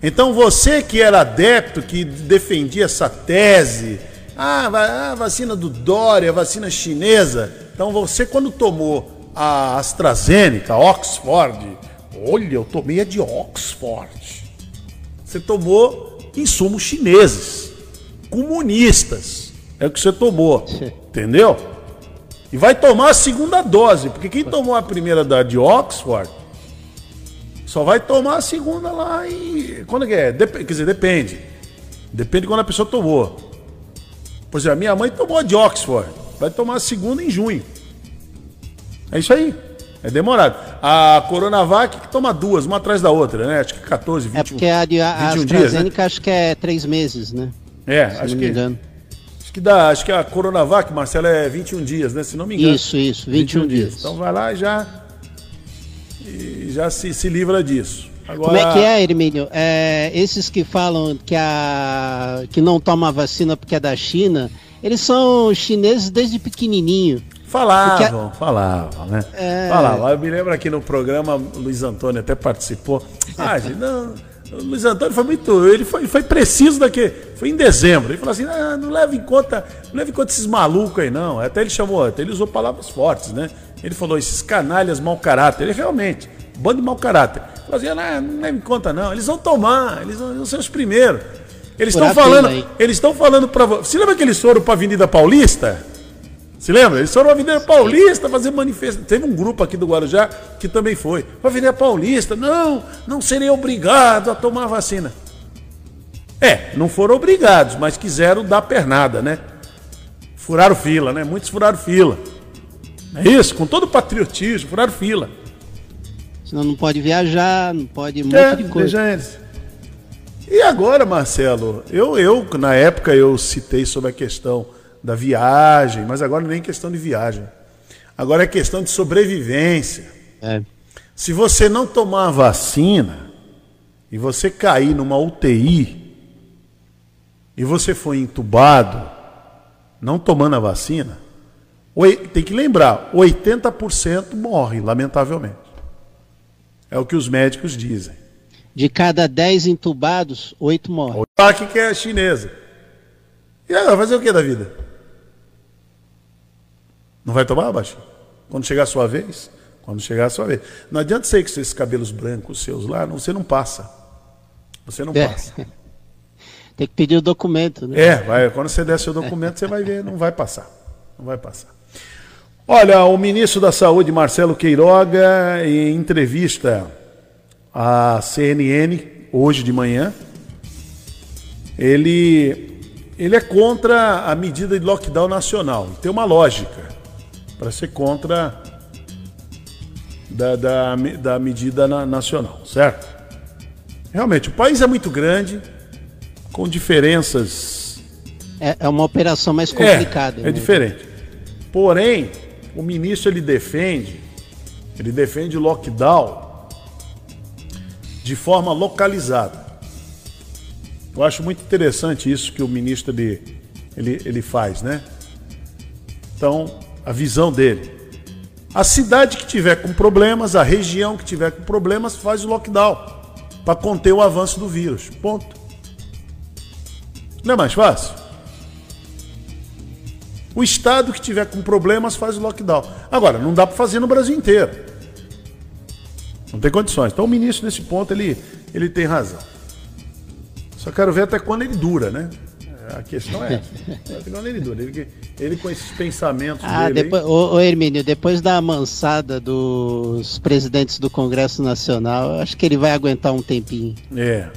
Então você que era adepto, que defendia essa tese, ah, a vacina do Dória, a vacina chinesa, então você quando tomou a AstraZeneca, Oxford, olha, eu tomei a de Oxford. Você tomou insumos chineses, comunistas, é o que você tomou, entendeu? E vai tomar a segunda dose, porque quem tomou a primeira da de Oxford só vai tomar a segunda lá e. Quando que é? Dep- quer dizer, depende. Depende de quando a pessoa tomou. Por exemplo, a minha mãe tomou a de Oxford. Vai tomar a segunda em junho. É isso aí. É demorado. A Coronavac que toma duas, uma atrás da outra, né? Acho que 14, 21, É porque a, de, a 21 dias, né? AstraZeneca acho que é três meses, né? É, Se acho não me que, engano. Acho que dá. Acho que a Coronavac, Marcelo, é 21 dias, né? Se não me engano. Isso, isso, 21 dias. Então vai lá e já. E já se, se livra disso. Agora... Como é que é, Hermínio? É, esses que falam que, a, que não toma vacina porque é da China, eles são chineses desde pequenininho. Falavam, porque... falavam, né? É... Falavam. Eu me lembro aqui no programa, Luiz Antônio até participou. Ah, gente, não o Luiz Antônio foi muito. Ele foi, foi preciso daqui. Foi em dezembro. Ele falou assim: ah, não leva em conta, não leva em conta esses malucos aí, não. Até ele chamou, até ele usou palavras fortes, né? Ele falou, esses canalhas mau caráter. Ele realmente, bando de mau caráter. Ele falou assim, ah, não, leva em conta, não. Eles vão tomar, eles vão, vão ser os primeiros. Eles estão falando. Eles estão falando para você. lembra que eles foram para Avenida Paulista? Se lembra? Eles foram à Avenida Paulista fazer manifestação. Teve um grupo aqui do Guarujá que também foi. Para a Avenida Paulista, não, não serei obrigado a tomar a vacina. É, não foram obrigados, mas quiseram dar pernada, né? Furaram fila, né? Muitos furaram fila. É isso, com todo o patriotismo, furaram fila. Senão não pode viajar, não pode um monte é, de coisa. Eles. E agora, Marcelo, eu, eu, na época, eu citei sobre a questão da viagem, mas agora nem questão de viagem. Agora é questão de sobrevivência. É. Se você não tomar a vacina e você cair numa UTI e você foi entubado, não tomando a vacina, tem que lembrar, 80% morre, lamentavelmente. É o que os médicos dizem. De cada 10 entubados, 8 morrem. Olha que é chinesa. E aí, vai fazer o que da vida? Não vai tomar, baixo? Quando chegar a sua vez? Quando chegar a sua vez. Não adianta ser que esses cabelos brancos seus lá, não, você não passa. Você não é. passa. Tem que pedir o documento, né? É, vai, quando você der seu documento, você vai ver, não vai passar. Não vai passar. Olha, o ministro da Saúde, Marcelo Queiroga, em entrevista à CNN, hoje de manhã, ele, ele é contra a medida de lockdown nacional. Tem uma lógica para ser contra da, da, da medida na, nacional, certo? Realmente, o país é muito grande, com diferenças. É, é uma operação mais complicada. É, é diferente. Porém, o ministro ele defende, ele defende lockdown de forma localizada. Eu acho muito interessante isso que o ministro ele, ele, ele faz, né? Então, a visão dele. A cidade que tiver com problemas, a região que tiver com problemas, faz o lockdown para conter o avanço do vírus. Ponto. Não é mais fácil? O estado que tiver com problemas faz o lockdown. Agora, não dá para fazer no Brasil inteiro. Não tem condições. Então o ministro nesse ponto ele, ele tem razão. Só quero ver até quando ele dura, né? A questão é essa. quando ele. Ele, ele com esses pensamentos ah, dele. Depois, ô, ô, Hermínio, depois da amansada dos presidentes do Congresso Nacional, acho que ele vai aguentar um tempinho. É.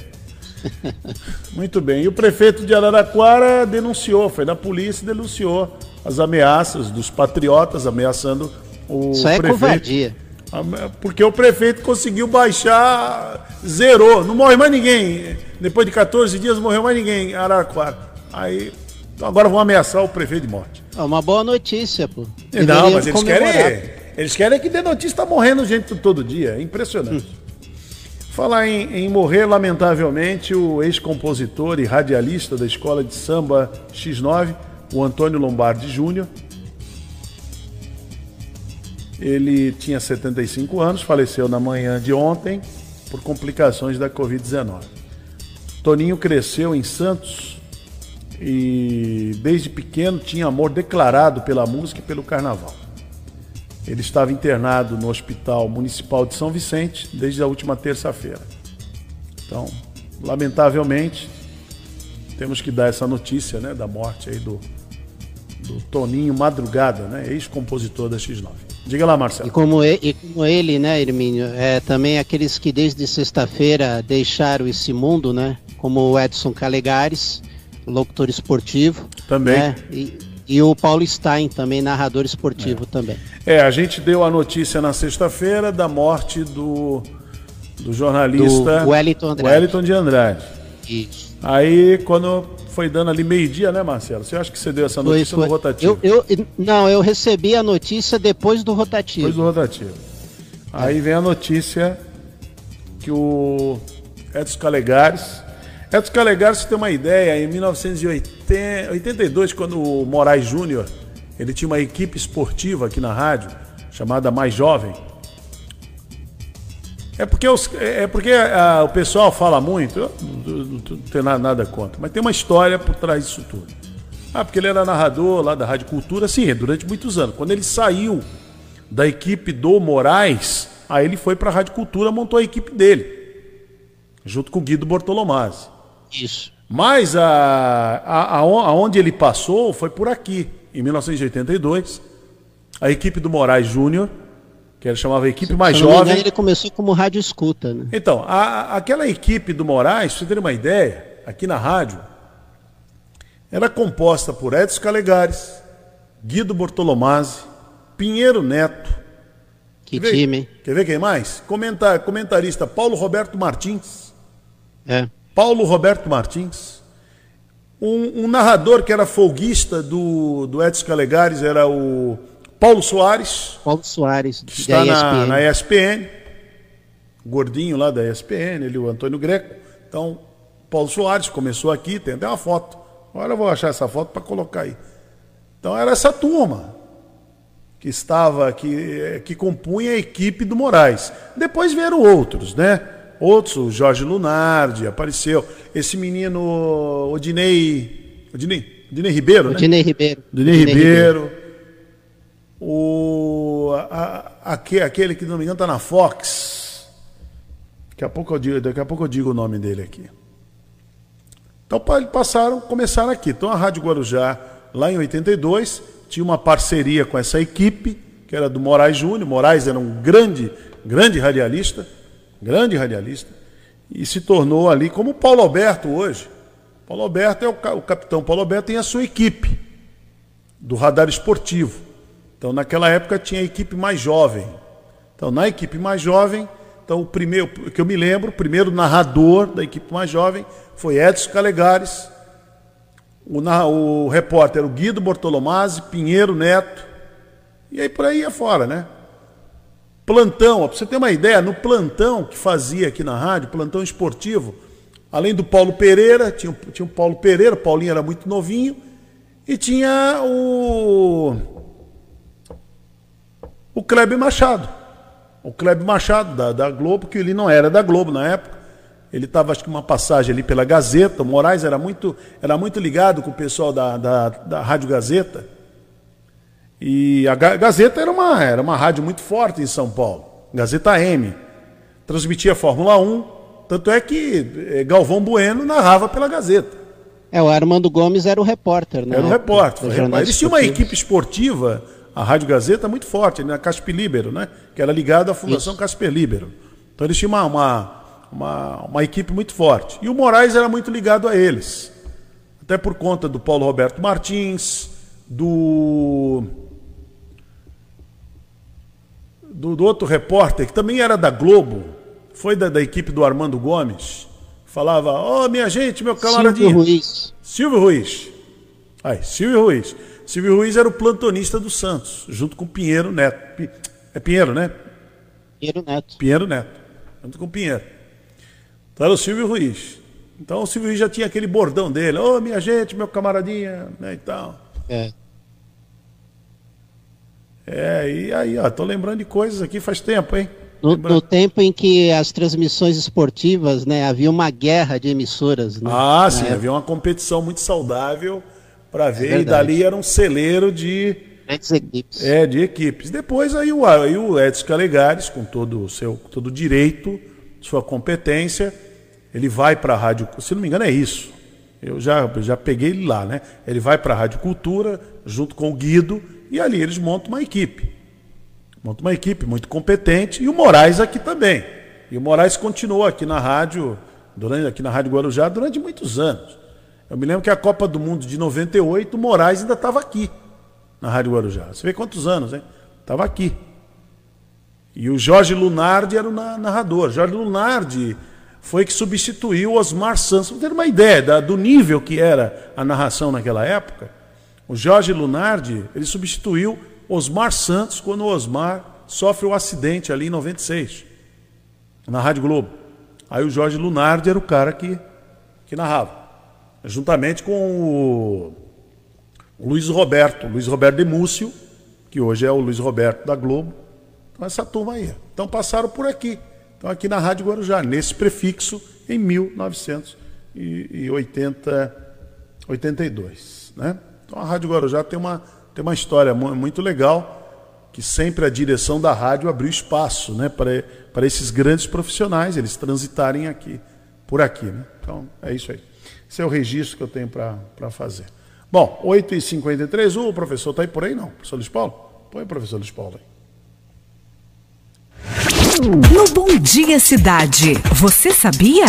Muito bem. E o prefeito de Araraquara denunciou, foi na polícia e denunciou as ameaças dos patriotas ameaçando o Isso é prefeito. covardia. Porque o prefeito conseguiu baixar, zerou, não morre mais ninguém. Depois de 14 dias não morreu mais ninguém em Araraquara. Aí então agora vão ameaçar o prefeito de morte. É uma boa notícia, pô. Deveriam não, mas eles querem. Eles querem que dê notícia, está morrendo gente todo dia. É impressionante. Hum. Falar em, em, morrer, lamentavelmente, o ex-compositor e radialista da escola de samba X9, o Antônio Lombardi Júnior. Ele tinha 75 anos, faleceu na manhã de ontem por complicações da Covid-19. Toninho cresceu em Santos, e desde pequeno tinha amor declarado pela música e pelo carnaval. Ele estava internado no Hospital Municipal de São Vicente desde a última terça-feira. Então, lamentavelmente, temos que dar essa notícia né, da morte aí do, do Toninho Madrugada, né, ex-compositor da X9. Diga lá, Marcelo. E como, ele, e como ele, né, Hermínio, é, também aqueles que desde sexta-feira deixaram esse mundo, né, como o Edson Calegares, locutor esportivo. Também. Né? E, e, o Paulo Stein, também narrador esportivo é. também. É, a gente deu a notícia na sexta-feira da morte do, do jornalista do Wellington, Andrade. Wellington de Andrade. Isso. Aí, quando foi dando ali meio-dia, né, Marcelo? Você acha que você deu essa notícia foi, foi. no rotativo? Eu, eu, não, eu recebi a notícia depois do rotativo. Depois do rotativo. Aí vem a notícia que o Edson Calegares. Edson Calegares, você tem uma ideia, em 1982, quando o Moraes Júnior, ele tinha uma equipe esportiva aqui na rádio, chamada Mais Jovem. É porque, os, é porque a, o pessoal fala muito, eu não, não tenho nada, nada contra, mas tem uma história por trás disso tudo. Ah, porque ele era narrador lá da Rádio Cultura, sim, durante muitos anos. Quando ele saiu da equipe do Moraes, aí ele foi para a Rádio Cultura, montou a equipe dele, junto com o Guido Bortolomazzi. Isso. Mas a, a, aonde ele passou foi por aqui, em 1982. A equipe do Moraes Júnior, que ele chamava a equipe Se- mais se jovem. engano, ele começou como rádio escuta, né? Então, a- aquela equipe do Moraes, pra você ter uma ideia, aqui na rádio, era composta por Edson Calegares, Guido Bortolomazzi, Pinheiro Neto. Que Quer ver- time, hein? Quer ver quem mais? Comentar, comentarista Paulo Roberto Martins. É. Paulo Roberto Martins. Um, um narrador que era folguista do, do Edson Calegares era o Paulo Soares, Paulo Soares, que está da na, ESPN. na ESPN, gordinho lá da ESPN, ele o Antônio Greco. Então, Paulo Soares começou aqui, tem até uma foto. Agora eu vou achar essa foto para colocar aí. Então era essa turma que estava, que, que compunha a equipe do Moraes. Depois vieram outros, né? Outros, o Jorge Lunardi apareceu. Esse menino, Odinei. Odinei, Odinei Ribeiro, né? Dinei Ribeiro. Dinei Ribeiro. O, a- a- aque- aquele que, não me engano, está na Fox. Daqui a, pouco eu digo, daqui a pouco eu digo o nome dele aqui. Então pa- passaram, começaram aqui. Então a Rádio Guarujá, lá em 82, tinha uma parceria com essa equipe, que era do Moraes Júnior. Moraes era um grande, grande radialista, grande radialista, e se tornou ali como Paulo Alberto hoje. Paulo Alberto é o, o capitão Paulo Alberto tem a sua equipe do radar esportivo. Então, naquela época tinha a equipe mais jovem. Então, na equipe mais jovem, então o primeiro que eu me lembro, o primeiro narrador da equipe mais jovem foi Edson Calegares. O, o repórter o Guido Bortolomazzi, Pinheiro Neto. E aí por aí ia fora, né? Plantão, para você ter uma ideia, no plantão que fazia aqui na rádio, plantão esportivo, além do Paulo Pereira, tinha, tinha o Paulo Pereira, Paulinho era muito novinho, e tinha o. O Kleber Machado. O Kleber Machado, da, da Globo, que ele não era da Globo na época. Ele estava, acho que, uma passagem ali pela Gazeta. O Moraes era muito, era muito ligado com o pessoal da, da, da Rádio Gazeta. E a Ga- Gazeta era uma, era uma rádio muito forte em São Paulo. Gazeta M. Transmitia Fórmula 1. Tanto é que eh, Galvão Bueno narrava pela Gazeta. É, o Armando Gomes era o repórter, né? Era o repórter. Repórter. Eles tinham uma equipe esportiva, a Rádio Gazeta, muito forte, na Casper Libero, né? Que era ligada à Fundação Isso. Casper Libero. Então eles tinham uma, uma, uma, uma equipe muito forte. E o Moraes era muito ligado a eles. Até por conta do Paulo Roberto Martins, do. Do, do outro repórter, que também era da Globo, foi da, da equipe do Armando Gomes, falava: Ô, minha gente, meu camaradinho. Silvio Ruiz. Silvio Ruiz. Aí, Silvio Ruiz. Silvio Ruiz era o plantonista do Santos, junto com Pinheiro Neto. É Pinheiro, né? Pinheiro Neto. Pinheiro Neto, junto com Pinheiro. Então era o Silvio Ruiz. Então o Silvio Ruiz já tinha aquele bordão dele. Ô, minha gente, meu camaradinha, né, e tal. É. É, e aí, ó, tô lembrando de coisas aqui faz tempo, hein? No, no tempo em que as transmissões esportivas, né, havia uma guerra de emissoras, né? Ah, sim, havia uma competição muito saudável para ver, e verdade. dali era um celeiro de equipes. É, de equipes. Depois aí o, aí o Edson Calegares, com todo o seu todo o direito, sua competência, ele vai para a Rádio, se não me engano é isso. Eu já, já peguei ele lá, né? Ele vai para a Rádio Cultura, junto com o Guido, e ali eles montam uma equipe. Montam uma equipe muito competente, e o Moraes aqui também. E o Moraes continuou aqui na rádio, durante, aqui na Rádio Guarujá, durante muitos anos. Eu me lembro que a Copa do Mundo de 98, o Moraes ainda estava aqui na Rádio Guarujá. Você vê quantos anos, hein? Estava aqui. E o Jorge Lunardi era o na- narrador. Jorge Lunardi foi que substituiu Osmar Santos. Para ter uma ideia do nível que era a narração naquela época, o Jorge Lunardi ele substituiu Osmar Santos quando o Osmar sofre o acidente ali em 96, na Rádio Globo. Aí o Jorge Lunardi era o cara que, que narrava. Juntamente com o, Luiz Roberto, Luiz Roberto de Múcio, que hoje é o Luiz Roberto da Globo. Então essa turma aí. Então passaram por aqui. Então aqui na Rádio Guarujá, nesse prefixo, em 1982. Né? Então a Rádio Guarujá tem uma, tem uma história muito legal que sempre a direção da rádio abriu espaço né, para, para esses grandes profissionais, eles transitarem aqui, por aqui. Né? Então, é isso aí. Esse é o registro que eu tenho para fazer. Bom, 8h53, o professor está aí por aí, não? Professor Luiz Paulo? Põe o professor Luiz Paulo aí. No Bom Dia Cidade, você sabia?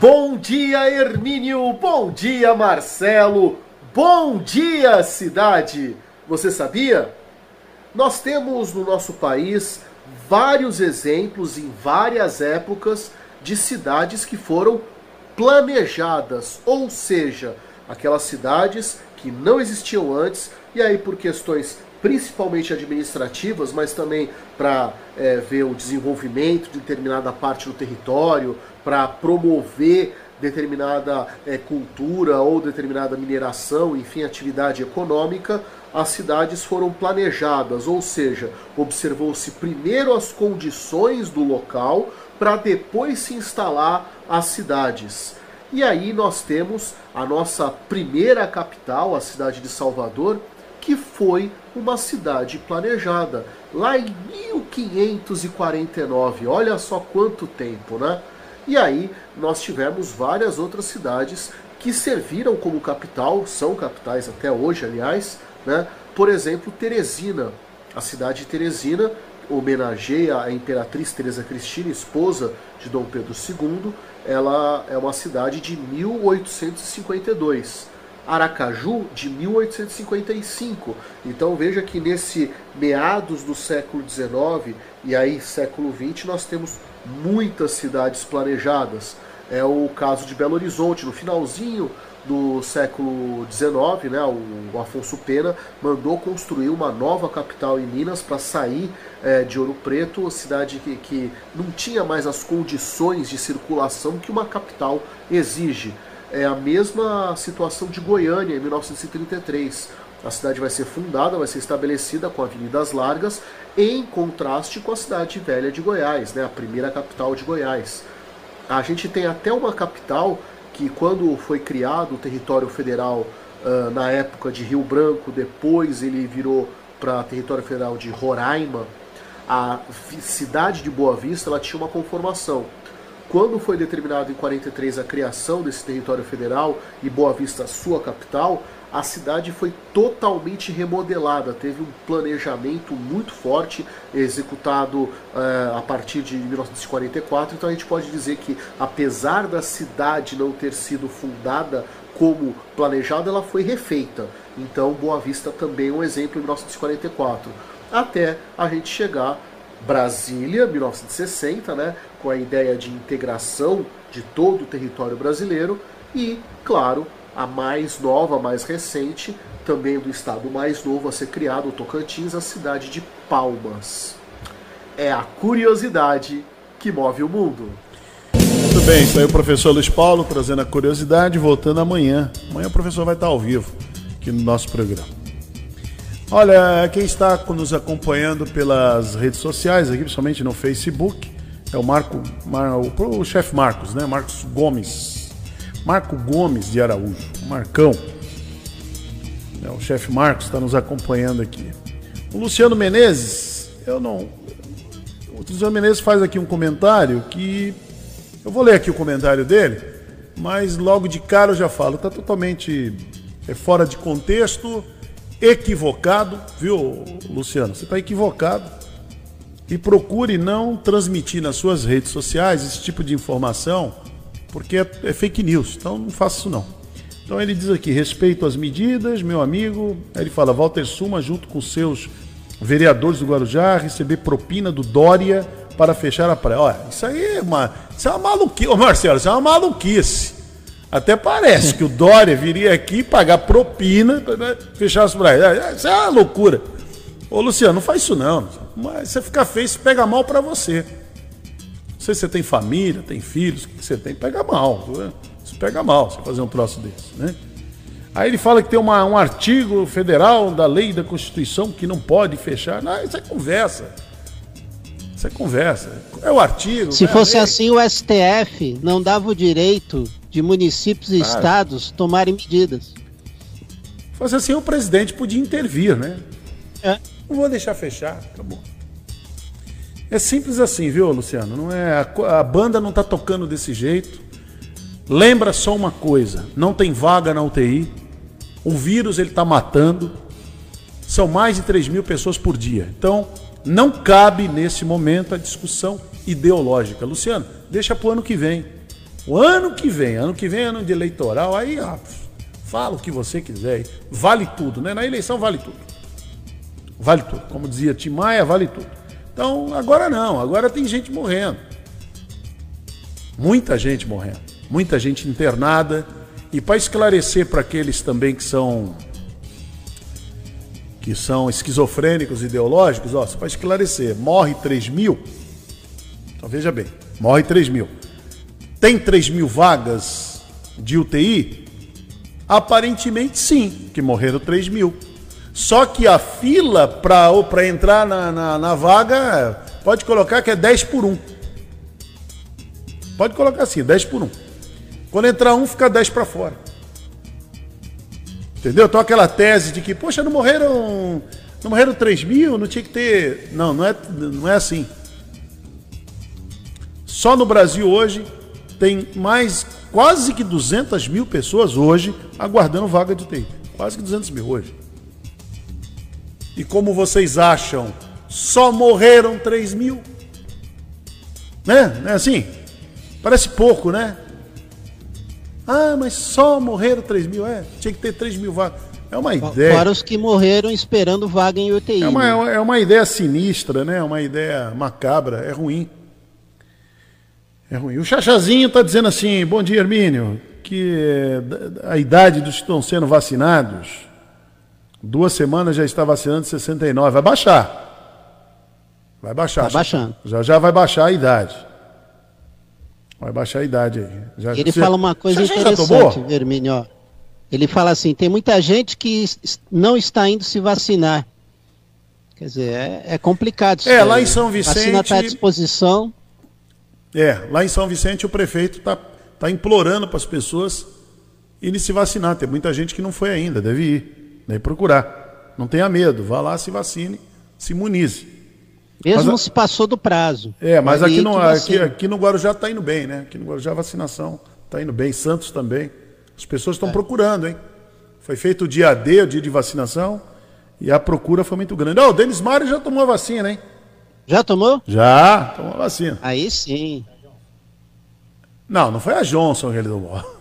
Bom dia, Hermínio! Bom dia, Marcelo! Bom dia, cidade! Você sabia? Nós temos no nosso país vários exemplos em várias épocas de cidades que foram planejadas, ou seja, aquelas cidades que não existiam antes e aí por questões principalmente administrativas, mas também para é, ver o desenvolvimento de determinada parte do território, para promover determinada é, cultura ou determinada mineração, enfim, atividade econômica, as cidades foram planejadas, ou seja, observou-se primeiro as condições do local para depois se instalar as cidades. E aí nós temos a nossa primeira capital, a cidade de Salvador, que foi uma cidade planejada lá em 1549. Olha só quanto tempo, né? E aí nós tivemos várias outras cidades que serviram como capital, são capitais até hoje, aliás, né? Por exemplo, Teresina. A cidade de Teresina homenageia a imperatriz Teresa Cristina, esposa de Dom Pedro II. Ela é uma cidade de 1852. Aracaju de 1855. Então veja que nesse meados do século XIX e aí século XX nós temos muitas cidades planejadas. É o caso de Belo Horizonte, no finalzinho do século XIX, né, o Afonso Pena mandou construir uma nova capital em Minas para sair é, de Ouro Preto, cidade que, que não tinha mais as condições de circulação que uma capital exige. É a mesma situação de Goiânia em 1933. A cidade vai ser fundada, vai ser estabelecida com avenidas largas, em contraste com a cidade velha de Goiás, né, a primeira capital de Goiás. A gente tem até uma capital que, quando foi criado o território federal uh, na época de Rio Branco, depois ele virou para território federal de Roraima, a cidade de Boa Vista ela tinha uma conformação. Quando foi determinado em 43 a criação desse território federal e Boa Vista sua capital, a cidade foi totalmente remodelada, teve um planejamento muito forte executado uh, a partir de 1944. Então a gente pode dizer que, apesar da cidade não ter sido fundada como planejada, ela foi refeita. Então Boa Vista também é um exemplo em 1944. Até a gente chegar Brasília, 1960, né, com a ideia de integração de todo o território brasileiro e, claro, a mais nova, a mais recente, também do estado mais novo a ser criado, Tocantins, a cidade de Palmas. É a curiosidade que move o mundo. Muito bem, isso aí o professor Luiz Paulo trazendo a curiosidade, voltando amanhã. Amanhã o professor vai estar ao vivo aqui no nosso programa. Olha, quem está nos acompanhando pelas redes sociais, aqui, principalmente no Facebook, é o Marco, o, o chefe Marcos, né? Marcos Gomes Marco Gomes de Araújo, Marcão. É, o chefe Marcos está nos acompanhando aqui. O Luciano Menezes, eu não. O Luciano Menezes faz aqui um comentário que. Eu vou ler aqui o comentário dele, mas logo de cara eu já falo, está totalmente é fora de contexto, equivocado, viu, Luciano? Você está equivocado. E procure não transmitir nas suas redes sociais esse tipo de informação porque é, é fake news, então não faça isso não. Então ele diz aqui, respeito às medidas, meu amigo. Aí ele fala, Walter Suma, junto com seus vereadores do Guarujá, receber propina do Dória para fechar a praia. Olha, isso aí é uma, isso é uma maluquice. Ô Marcelo, isso é uma maluquice. Até parece que o Dória viria aqui pagar propina para fechar as praias. É, isso é uma loucura. Ô Luciano, não faz isso não. Mas você fica feio, isso pega mal para você. Não sei se você tem família, tem filhos, o que você tem, pega mal. Né? Isso pega mal você fazer um troço desse, né? Aí ele fala que tem uma, um artigo federal da lei da Constituição que não pode fechar. Não, isso é conversa. Isso é conversa. É o artigo. Se é fosse assim, o STF não dava o direito de municípios e Claro. estados tomarem medidas. Se fosse assim, o presidente podia intervir, né? É. Não vou deixar fechar, acabou. É simples assim, viu, Luciano? Não é a, a banda não tá tocando desse jeito. Lembra só uma coisa: não tem vaga na UTI. O vírus ele tá matando. São mais de 3 mil pessoas por dia. Então, não cabe nesse momento a discussão ideológica. Luciano, deixa pro ano que vem. O ano que vem, ano que vem é ano de eleitoral, aí ó, fala o que você quiser. Vale tudo, né? Na eleição vale tudo. Vale tudo. Como dizia Tim Maia, vale tudo. Então, agora não. Agora tem gente morrendo. Muita gente morrendo. Muita gente internada. E para esclarecer para aqueles também que são que são esquizofrênicos ideológicos, ó, só para esclarecer, morre 3 mil. Então veja bem, morre 3 mil. Tem 3 mil vagas de UTI? Aparentemente sim, que morreram 3 mil. Só que a fila para entrar na, na, na vaga, pode colocar que é 10 por 1. Pode colocar assim, 10 por 1. Quando entrar um, fica 10 para fora. Entendeu? Então aquela tese de que, poxa, não morreram. Não morreram 3 mil, não tinha que ter. Não, não é, não é assim. Só no Brasil hoje tem mais quase que 200 mil pessoas hoje aguardando vaga de UTI. Quase que 200 mil hoje. E como vocês acham, só morreram 3 mil? Né? Não é assim? Parece pouco, né? Ah, mas só morreram 3 mil. É, tinha que ter 3 mil vagas. É uma ideia. Fora os que morreram esperando vaga em UTI. É uma, né? é uma ideia sinistra, né? É uma ideia macabra, é ruim. É ruim. O Chachazinho está dizendo assim: bom dia, Hermínio, que eh, a idade dos que estão sendo vacinados, duas semanas já está vacinando 69. Vai baixar. Vai baixar. Tá Chacha. baixando. Já já vai baixar a idade. Vai baixar a idade aí. Já, Ele você- fala uma coisa já interessante? Vermínio. ó. Ele fala assim: tem muita gente que não está indo se vacinar. Quer dizer, é, é complicado. isso É, lá em né? São A vacina está à Vicente- disposição. É, lá em São Vicente o prefeito está tá implorando para as pessoas irem se vacinar. Tem muita gente que não foi ainda, deve ir, deve procurar. Não tenha medo, vá lá, se vacine, se imunize. Mesmo Mas se passou do prazo. É, mas aqui no, aqui, aqui no Guarujá está indo bem, né? Aqui no Guarujá a vacinação está indo bem, Santos também. As pessoas É. estão procurando, hein? Foi feito o dia D, o dia de vacinação, e a procura foi muito grande. Ó, o Denis Mário já tomou a vacina, hein? Já tomou? Já, tomou a vacina. Aí sim. Não, não foi a Johnson que ele tomou.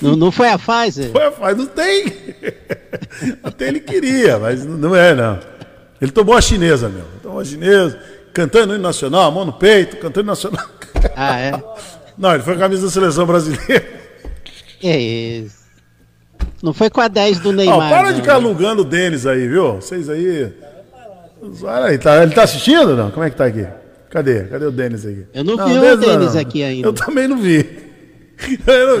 Não, não foi a Pfizer? Ué, mas não tem. Até ele queria, mas não é, não. Ele tomou a chinesa, meu. Tomou a chinesa, cantando o hino nacional, a mão no peito, cantando o nacional. Ah, é? Não, ele foi com a camisa da seleção brasileira. Que isso. Não foi com a 10 do Neymar. para não, de ficar né? alugando o Denis aí, viu? Vocês aí. Olha aí, tá, ele tá assistindo não? Como é que tá aqui? Cadê? Cadê o Denis aqui? Eu não vi o Denis aqui ainda. Eu também não vi. Eu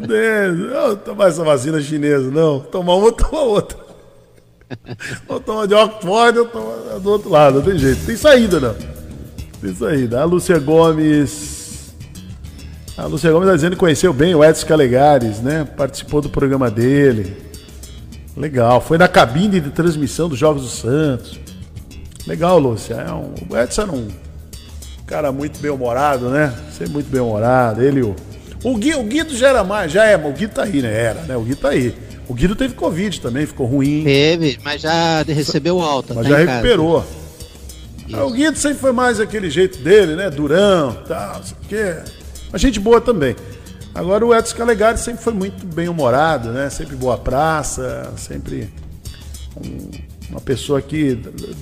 não Denis, não tomar essa vacina chinesa, não. Tomar uma, tomar outra. Ou toma de Oxford ou toma do outro lado, não tem jeito. Tem saída, não. Tem saída. A Lúcia Gomes. A Lúcia Gomes está dizendo que conheceu bem o Edson Calegares, né? Participou do programa dele. Legal. Foi na cabine de transmissão dos Jogos do Santos. Legal, Lúcia. É um, o Edson era um cara muito bem-humorado, né? Sempre muito bem-humorado. Ele o. O, Gui, o Guido já era mais, já é, mas o Guido tá aí, né? Era, né? O Guido tá aí. O Guido teve Covid também, ficou ruim. Teve, mas já recebeu alta. Mas tá já em casa. recuperou. Ah, O Guido sempre foi mais aquele jeito dele, né? Durão, tal, não sei o quê. Uma gente boa também. Agora o Edson Calegari sempre foi muito bem humorado, né? Sempre boa praça, sempre um- uma pessoa que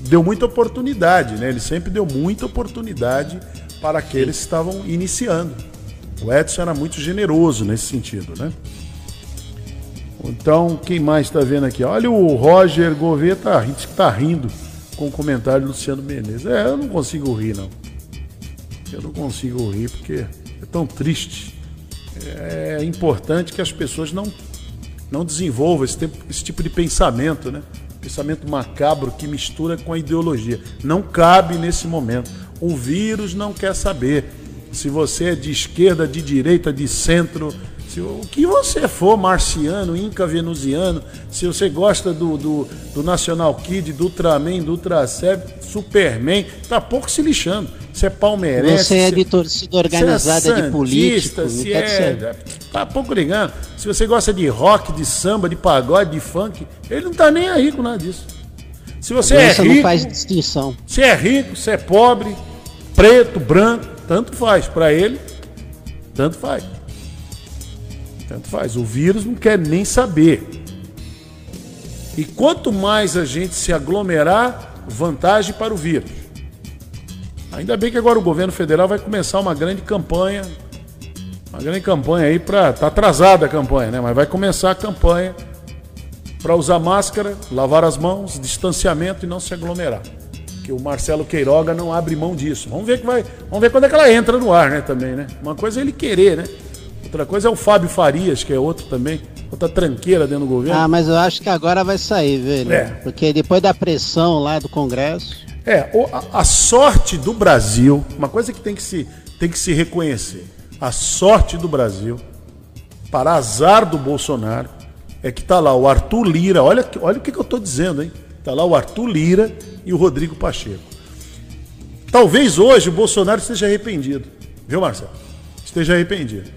deu muita oportunidade, né? Ele sempre deu muita oportunidade para aqueles que estavam iniciando. O Edson era muito generoso nesse sentido, né? Então, quem mais está vendo aqui? Olha o Roger Gouveia, tá, que tá rindo com o comentário do Luciano Menezes. É, eu não consigo rir, não. Eu não consigo rir porque é tão triste. É importante que as pessoas não, não desenvolvam esse, tempo, esse tipo de pensamento, né? Pensamento macabro que mistura com a ideologia. Não cabe nesse momento. O vírus não quer saber se você é de esquerda, de direita, de centro, se, o que você for, marciano, inca venusiano, se você gosta do, do, do National Kid, do Ultraman, do Ultraceb, Superman, tá pouco se lixando. Você é palmeirense. Você é de torcida organizada, é de político. Se é, tá pouco ligando. Se você gosta de rock, de samba, de pagode, de funk, ele não tá nem aí com nada disso. Se você é rico. não faz distinção. Se é rico, se é pobre, preto, branco, tanto faz. Para ele, tanto faz. Tanto faz. O vírus não quer nem saber. E quanto mais a gente se aglomerar, vantagem para o vírus. Ainda bem que agora o governo federal vai começar uma grande campanha. Uma grande campanha aí para. Tá atrasada a campanha, né? Mas vai começar a campanha para usar máscara, lavar as mãos, distanciamento e não se aglomerar. Que o Marcelo Queiroga não abre mão disso. Vamos ver que vai, vamos ver quando é que ela entra no ar, né, também, né? Uma coisa é ele querer, né? Outra coisa é o Fábio Farias, que é outro também, outra tranqueira dentro do governo. Ah, mas eu acho que agora vai sair, velho. É. Porque depois da pressão lá do Congresso. É, a, sorte do Brasil, uma coisa que tem que se, tem que se reconhecer: a sorte do Brasil, para azar do Bolsonaro, é que tá lá o Arthur Lira, olha, olha o que, que eu estou dizendo, hein? Tá lá o Arthur Lira e o Rodrigo Pacheco. Talvez hoje o Bolsonaro esteja arrependido, viu, Marcelo? Esteja arrependido.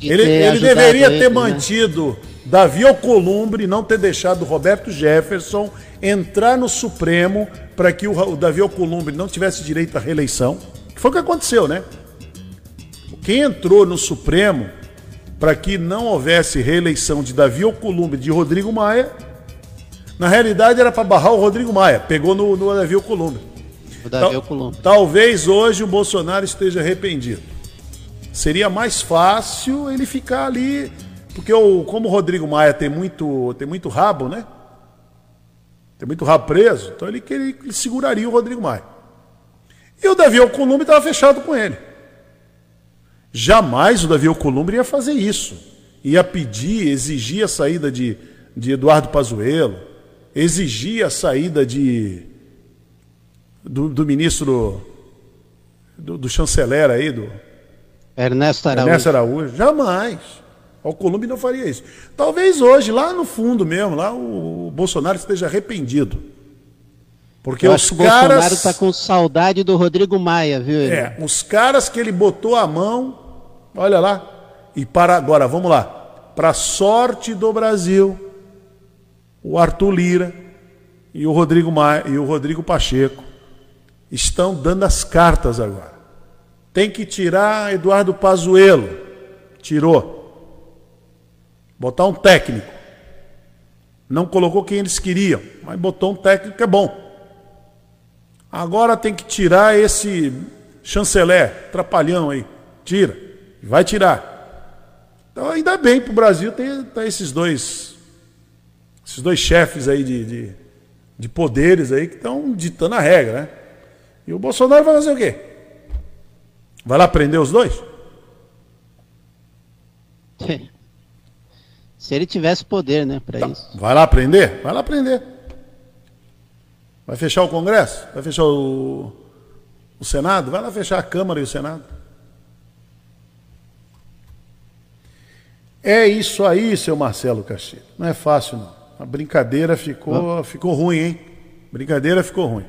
Ele, ele deveria ter né? mantido Davi Alcolumbre, não ter deixado Roberto Jefferson entrar no Supremo para que o, Davi Alcolumbre não tivesse direito à reeleição. Que foi o que aconteceu, né? Quem entrou no Supremo para que não houvesse reeleição de Davi Alcolumbre de Rodrigo Maia, na realidade era para barrar o Rodrigo Maia. Pegou no, no Davi Alcolumbre. O Davi Alcolumbre. Talvez hoje o Bolsonaro esteja arrependido. Seria mais fácil ele ficar ali, porque o, como o Rodrigo Maia tem muito, tem muito rabo, né? Tem muito rabo preso, então ele, ele, ele seguraria o Rodrigo Maia. E o Davi Alcolumbre estava fechado com ele. Jamais o Davi Alcolumbre ia fazer isso. Ia pedir, exigir a saída de, de Eduardo Pazuello, exigir a saída de do, do ministro do, do chanceler aí, do, Ernesto Araújo. Ernesto Araújo. Jamais. O Columbi não faria isso. Talvez hoje, lá no fundo mesmo, lá o Bolsonaro esteja arrependido. Porque Eu os acho caras. O Bolsonaro está com saudade do Rodrigo Maia, viu? Ele? É, os caras que ele botou a mão, olha lá. E para agora, vamos lá. Para sorte do Brasil, o Arthur Lira e o Rodrigo Maia e o Rodrigo Pacheco estão dando as cartas agora. Tem que tirar Eduardo Pazuello. Tirou. Botar um técnico. Não colocou quem eles queriam, mas botou um técnico é bom. Agora tem que tirar esse chanceler, trapalhão aí. Tira. Vai tirar. Então ainda bem para o Brasil ter, ter, esses dois esses dois chefes aí de, de, de poderes aí que estão ditando a regra, né? E o Bolsonaro vai fazer o quê? Vai lá prender os dois? Se ele tivesse poder, né, para tá. isso. Vai lá prender? Vai lá prender. Vai fechar o Congresso? Vai fechar o, o Senado? Vai lá fechar a Câmara e o Senado. É isso aí, seu Marcelo Castilho. Não é fácil, não. A brincadeira ficou, ficou ruim, hein? Brincadeira ficou ruim.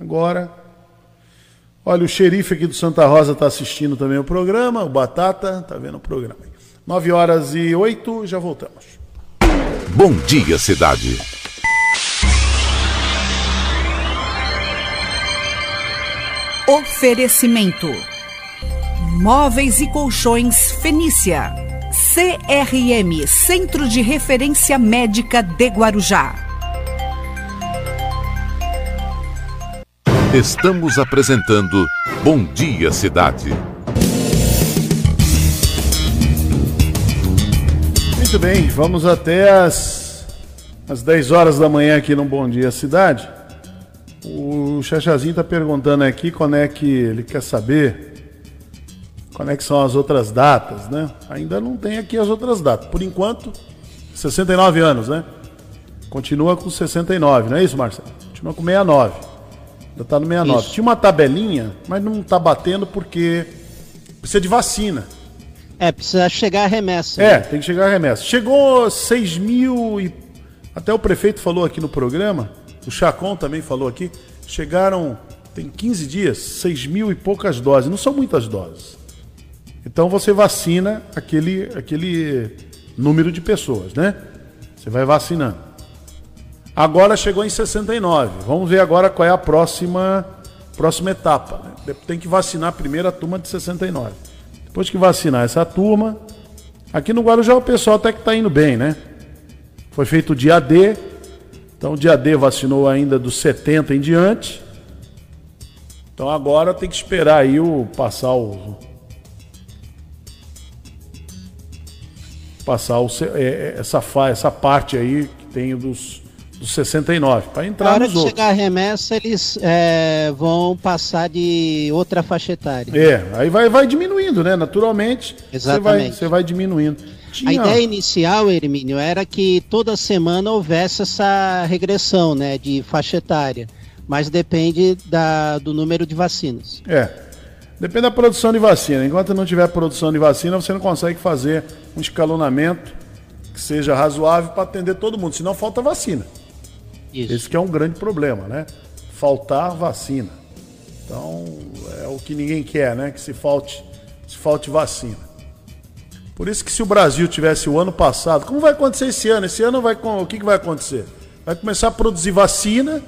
Agora Olha, o xerife aqui do Santa Rosa está assistindo também o programa, o Batata está vendo o programa. 9 horas e 8, já voltamos. Bom dia, cidade. Oferecimento: Móveis e Colchões Fenícia. CRM Centro de Referência Médica de Guarujá. Estamos apresentando Bom Dia Cidade. Muito bem, vamos até as, as 10 horas da manhã aqui no Bom Dia Cidade. O Chachazinho tá perguntando aqui quando é que ele quer saber quando é que são as outras datas, né? Ainda não tem aqui as outras datas. Por enquanto, 69 anos, né? Continua com 69, não é isso, Marcelo? Continua com 69. Ainda tá no 69. Isso. Tinha uma tabelinha, mas não tá batendo porque precisa de vacina. É, precisa chegar a remessa. É, né? tem que chegar a remessa. Chegou 6 mil e. Até o prefeito falou aqui no programa, o Chacon também falou aqui. Chegaram, tem 15 dias, 6 mil e poucas doses. Não são muitas doses. Então você vacina aquele, aquele número de pessoas, né? Você vai vacinando. Agora chegou em 69. Vamos ver agora qual é a próxima, próxima etapa. né? Tem que vacinar primeiro a turma de 69. Depois que vacinar essa turma, aqui no Guarujá o pessoal até que está indo bem, né? Foi feito o dia D, então o dia D vacinou ainda dos 70 em diante. Então agora tem que esperar aí o passar o passar o, é, é, essa essa parte aí que tem dos dos 69 para Na entrar hora nos que outros. chegar a remessa, eles é, vão passar de outra faixa etária. É, aí vai, vai diminuindo, né? Naturalmente, você vai, Exatamente. você vai diminuindo. A Tinha- ideia inicial, Hermínio, era que toda semana houvesse essa regressão né, de faixa etária, mas depende da, do número de vacinas. É. Depende da produção de vacina. Enquanto não tiver produção de vacina, você não consegue fazer um escalonamento que seja razoável para atender todo mundo. Senão falta vacina. Isso. Esse que é um grande problema, né? Faltar vacina. Então, é o que ninguém quer, né? Que se falte, se falte vacina. Por isso que se o Brasil tivesse o ano passado, como vai acontecer esse ano? Esse ano vai o que, que vai acontecer? Vai começar a produzir vacina,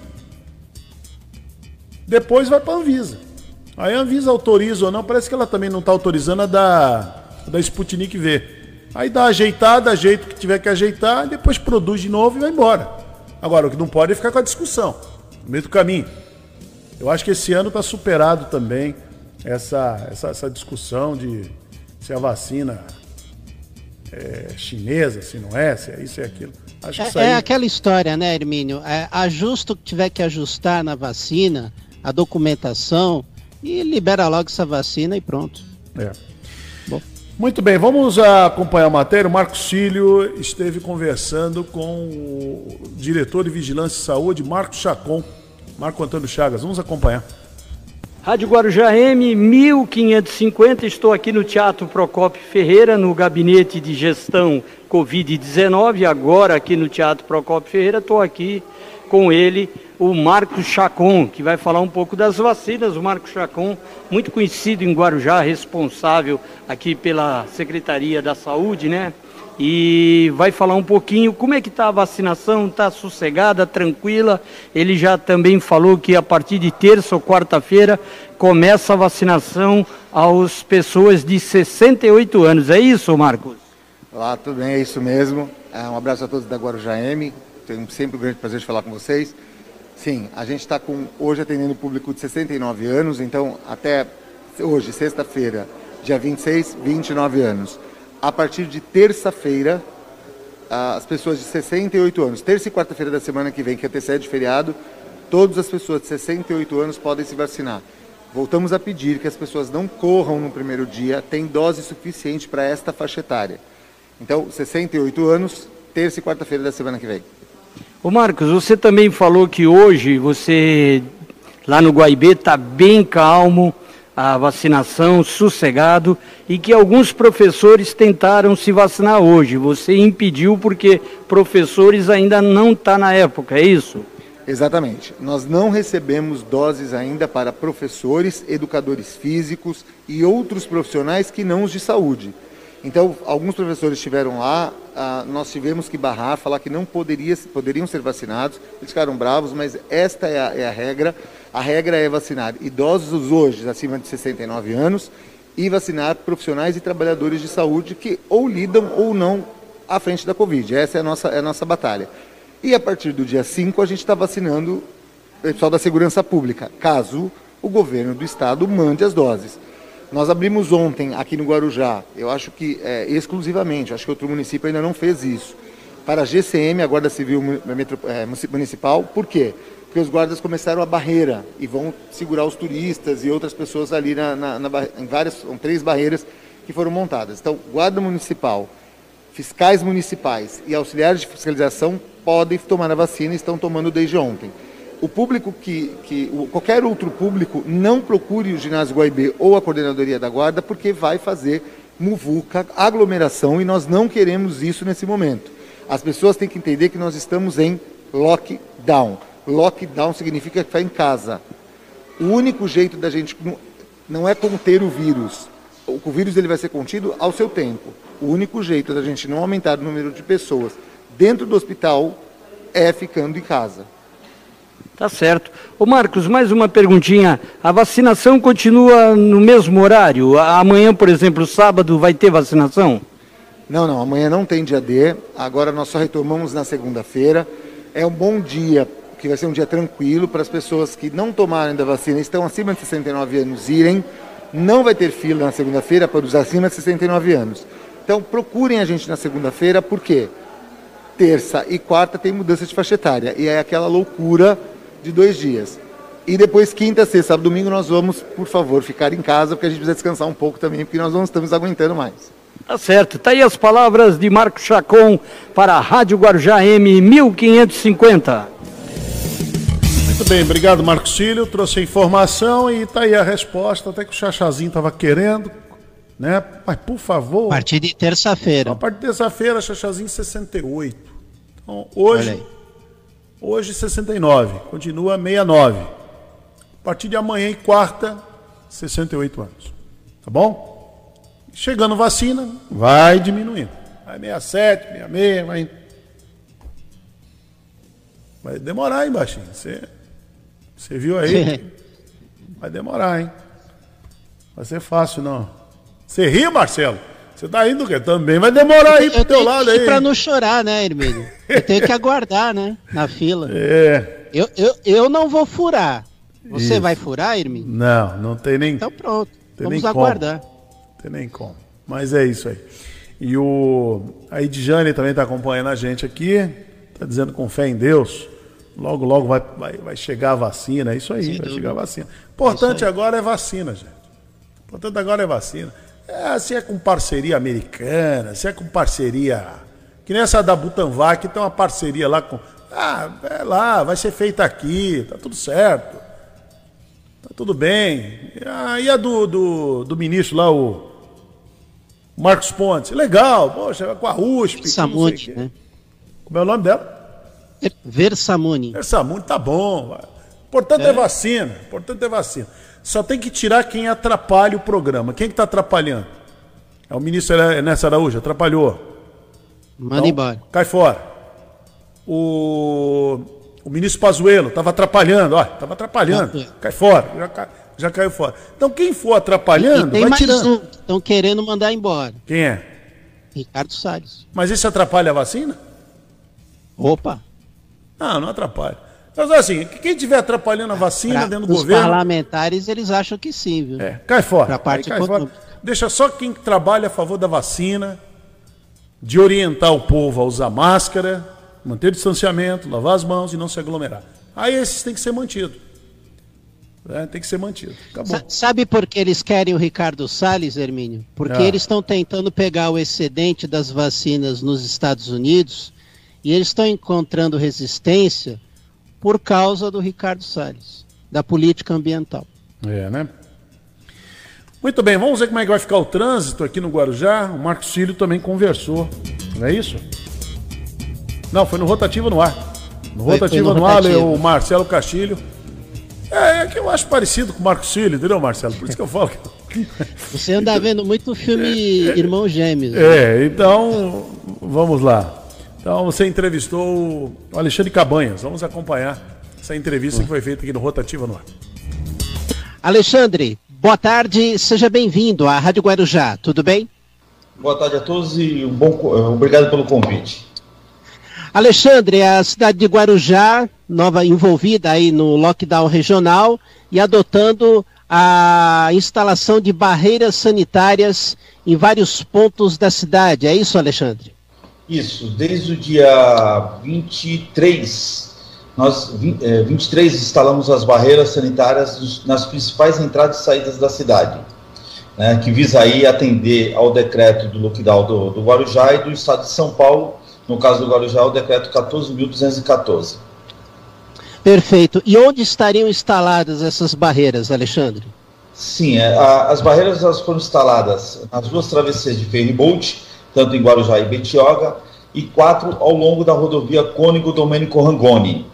depois vai para a Anvisa. Aí a Anvisa autoriza ou não, parece que ela também não está autorizando a da, a da Sputnik V. Aí dá ajeitada, ajeita o que tiver que ajeitar, depois produz de novo e vai embora. Agora, o que não pode é ficar com a discussão, no meio do caminho. Eu acho que esse ano está superado também essa, essa, essa discussão de se a vacina é chinesa, se não é, se é isso e aquilo. Acho que É, aí... é aquela história, né, Hermínio? É, ajusta o que tiver que ajustar na vacina, a documentação, e libera logo essa vacina e pronto. É. Muito bem, vamos acompanhar a matéria. O Marcos Cílio esteve conversando com o diretor de Vigilância e Saúde, Marcos Chacon. Marco Antônio Chagas, vamos acompanhar. Rádio Guarujá M 1550, estou aqui no Teatro Procópio Ferreira, no gabinete de gestão Covid-19, agora aqui no Teatro Procópio Ferreira, estou aqui com ele, o Marcos Chacon, que vai falar um pouco das vacinas. O Marcos Chacon, muito conhecido em Guarujá, responsável aqui pela Secretaria da Saúde, né? E vai falar um pouquinho como é que está a vacinação, está sossegada, tranquila. Ele já também falou que a partir de terça ou quarta-feira começa a vacinação aos pessoas de 68 anos. É isso, Marcos? Olá, tudo bem? É isso mesmo. É, Um abraço a todos da Guarujá M. Tenho sempre um grande prazer de falar com vocês. Sim, a gente está com hoje atendendo o público de 69 anos, então até hoje, sexta-feira, dia 26, 29 anos. A partir de terça-feira, as pessoas de 68 anos, terça e quarta-feira da semana que vem, que antecede o feriado, todas as pessoas de 68 anos podem se vacinar. Voltamos a pedir que as pessoas não corram no primeiro dia, tem dose suficiente para esta faixa etária. Então, 68 anos, terça e quarta-feira da semana que vem. Ô Marcos, você também falou que hoje você, lá no Guaibê, está bem calmo, a vacinação, sossegado, e que alguns professores tentaram se vacinar hoje. Você impediu porque professores ainda não estão na época, é isso? Exatamente. Nós não recebemos doses ainda para professores, educadores físicos e outros profissionais que não os de saúde. Então, alguns professores estiveram lá, ah, nós tivemos que barrar, falar que não poderia, poderiam ser vacinados, eles ficaram bravos, mas esta é a, é a regra. A regra é vacinar idosos hoje acima de 69 anos e vacinar profissionais e trabalhadores de saúde que ou lidam ou não à frente da Covid. Essa é a nossa, é a nossa batalha. E a partir do dia 5 a gente está vacinando o pessoal da segurança pública, caso o governo do estado mande as doses. Nós abrimos ontem aqui no Guarujá, eu acho que é, exclusivamente, acho que outro município ainda não fez isso. para a GCM, a Guarda Civil é, Municipal. Por quê? Porque os guardas começaram a barreira e vão segurar os turistas e outras pessoas ali na, na, na em várias, são três barreiras que foram montadas. Então, Guarda Municipal, fiscais municipais e auxiliares de fiscalização podem tomar a vacina e estão tomando desde ontem. O público que, que qualquer outro público não procure o ginásio Guaibê ou a coordenadoria da guarda porque vai fazer muvuca, aglomeração e nós não queremos isso nesse momento. As pessoas têm que entender que nós estamos em lockdown. Lockdown significa ficar em casa. O único jeito da gente não é conter o vírus. O vírus ele vai ser contido ao seu tempo. O único jeito da gente não aumentar o número de pessoas dentro do hospital é ficando em casa. Tá certo. Ô Marcos, mais uma perguntinha. A vacinação continua no mesmo horário? Amanhã, por exemplo, sábado, vai ter vacinação? Não, não. Amanhã não tem dia D. Agora nós só retomamos na segunda-feira. É um bom dia, que vai ser um dia tranquilo para as pessoas que não tomaram ainda vacina e estão acima de 69 anos irem. Não vai ter fila na segunda-feira para os acima de 69 anos. Então procurem a gente na segunda-feira, por quê? Terça e quarta tem mudança de faixa etária. E é aquela loucura de dois dias. E depois, quinta, sexta, sábado, domingo, nós vamos, por favor, ficar em casa, porque a gente precisa descansar um pouco também, porque nós não estamos aguentando mais. Tá certo. Tá aí as palavras de Marcos Chacon para a Rádio Guarujá M 1550. Muito bem, obrigado Marcos Cílio, trouxe a informação e tá aí a resposta, até que o Chachazinho estava querendo, né? Mas por favor. A partir de terça-feira. A partir de terça-feira, Chachazinho 68. Então, hoje Hoje 69, continua 69. A partir de amanhã e quarta, 68 anos. Tá bom? Chegando vacina, vai diminuindo. Vai 67, 66, vai. Vai demorar, hein, baixinho? Você, você viu aí? Vai demorar, hein? Vai ser fácil, não. Você ri, Marcelo? Você tá indo o quê? Também vai demorar aí pro teu lado aí. Pra não chorar, né, Hermínio? Eu tenho que aguardar, né? Na fila. É. Eu, eu, eu não vou furar. Você Isso. vai furar, Hermínio? Não, não tem nem. Então pronto. Tem Vamos aguardar. Como. Tem nem como. Mas é isso aí. E o. A Edjane também tá acompanhando a gente aqui. Tá dizendo com fé em Deus. Logo, logo vai, vai, vai chegar a vacina. É isso aí, Sem vai dúvida. chegar a vacina. Importante é agora é vacina, gente. Importante agora é vacina. É, se é com parceria americana, se é com parceria. Que nem essa da Butanvac, tem uma parceria lá com. Ah, é lá, vai ser feita aqui, tá tudo certo. Tá tudo bem. Ah, e a do, do, do ministro lá, o Marcos Pontes? Legal, poxa, com a USP. Versamune, né? Como é o nome dela? Versamune. Versamune, tá bom. Importante é, é vacina. Importante é vacina. Só tem que tirar quem atrapalha o programa. Quem que está atrapalhando? É o ministro Ernesto Araújo, atrapalhou. Manda então, embora. Cai fora. O, o ministro Pazuello estava atrapalhando, ó, estava atrapalhando. Cai fora, já, cai, já caiu fora. Então quem for atrapalhando, e, tem vai tirando. Um, estão querendo mandar embora. Quem é? Ricardo Salles. Mas isso atrapalha a vacina? Opa. Não, não atrapalha. Mas assim, quem estiver atrapalhando a vacina pra, dentro do os governo. Os parlamentares, eles acham que sim, viu? É, cai fora. Pra parte cai fora. Deixa só quem trabalha a favor da vacina, de orientar o povo a usar máscara, manter o distanciamento, lavar as mãos e não se aglomerar. Aí esses têm que ser mantidos. É, tem que ser mantido. Acabou. Sabe por que eles querem o Ricardo Salles, Hermínio? Porque ah. eles estão tentando pegar o excedente das vacinas nos Estados Unidos e eles estão encontrando resistência por causa do Ricardo Salles, da política ambiental. É, né? Muito bem, vamos ver como é que vai ficar o trânsito aqui no Guarujá. O Marcos Cílio também conversou, não é isso? Não, foi no Rotativa no Ar. No foi, Rotativa foi no, no Ar, o Marcelo Castilho. É, é que eu acho parecido com o Marcos Cílio, entendeu, Marcelo? Por isso que eu falo que... Você anda vendo muito filme é, Irmão Gêmeos. Né? É, então, vamos lá. Então você entrevistou o Alexandre Cabanhas. Vamos acompanhar essa entrevista que foi feita aqui no Rotativa no Ar. Alexandre, boa tarde, seja bem-vindo à Rádio Guarujá, tudo bem? Boa tarde a todos e um bom, eh, obrigado pelo convite. Alexandre, a cidade de Guarujá, nova envolvida aí no lockdown regional e adotando a instalação de barreiras sanitárias em vários pontos da cidade. É isso, Alexandre? Isso, desde o dia 23, nós 23 instalamos as barreiras sanitárias nas principais entradas e saídas da cidade né, que visa aí atender ao decreto do lockdown do, do Guarujá e do Estado de São Paulo, no caso do Guarujá, o decreto 14.214. Perfeito. E onde estariam instaladas essas barreiras, Alexandre? Sim, é, a, as barreiras elas foram instaladas nas duas travessias de Ferryboat, tanto em Guarujá e Betioga, e quatro ao longo da rodovia Cônigo Domênico Rangoni.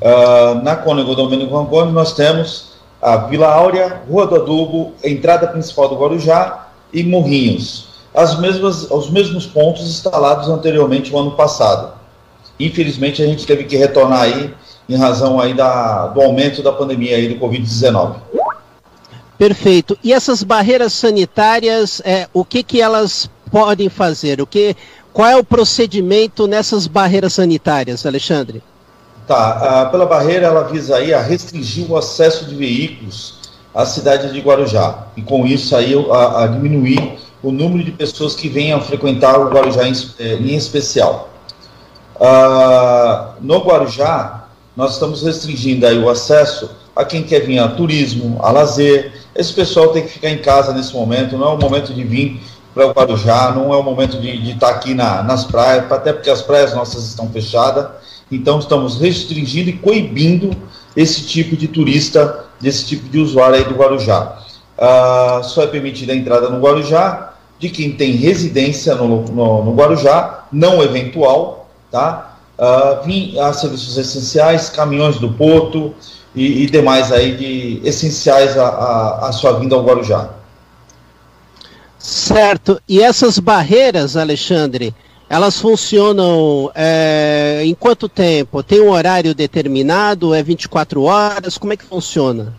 Uh, na Cônigo Domênico Rangoni nós temos a Vila Áurea, Rua do Adubo, entrada principal do Guarujá e Morrinhos. As mesmas, os mesmos pontos instalados anteriormente no ano passado. Infelizmente a gente teve que retornar aí em razão aí da, do aumento da pandemia aí do Covid-19. Perfeito. E essas barreiras sanitárias, é, o que, que elas podem fazer? O que, qual é o procedimento nessas barreiras sanitárias, Alexandre? Tá, a, pela barreira ela visa aí a restringir o acesso de veículos à cidade de Guarujá e com isso aí a, a diminuir o número de pessoas que venham frequentar o Guarujá em, eh, em especial. Ah, no Guarujá, nós estamos restringindo aí o acesso a quem quer vir a turismo, a lazer. Esse pessoal tem que ficar em casa nesse momento, não é o momento de vir para o Guarujá, não é o momento de, estar aqui na, nas praias, até porque as praias nossas estão fechadas. Então, estamos restringindo e coibindo esse tipo de turista, desse tipo de usuário aí do Guarujá. Ah, só é permitida a entrada no Guarujá de quem tem residência no, no, no Guarujá, não eventual, tá? Ah, vim a serviços essenciais, caminhões do porto e, e demais aí de essenciais à sua vinda ao Guarujá. Certo. E essas barreiras, Alexandre, elas funcionam é, em quanto tempo? Tem um horário determinado? É 24 horas? Como é que funciona?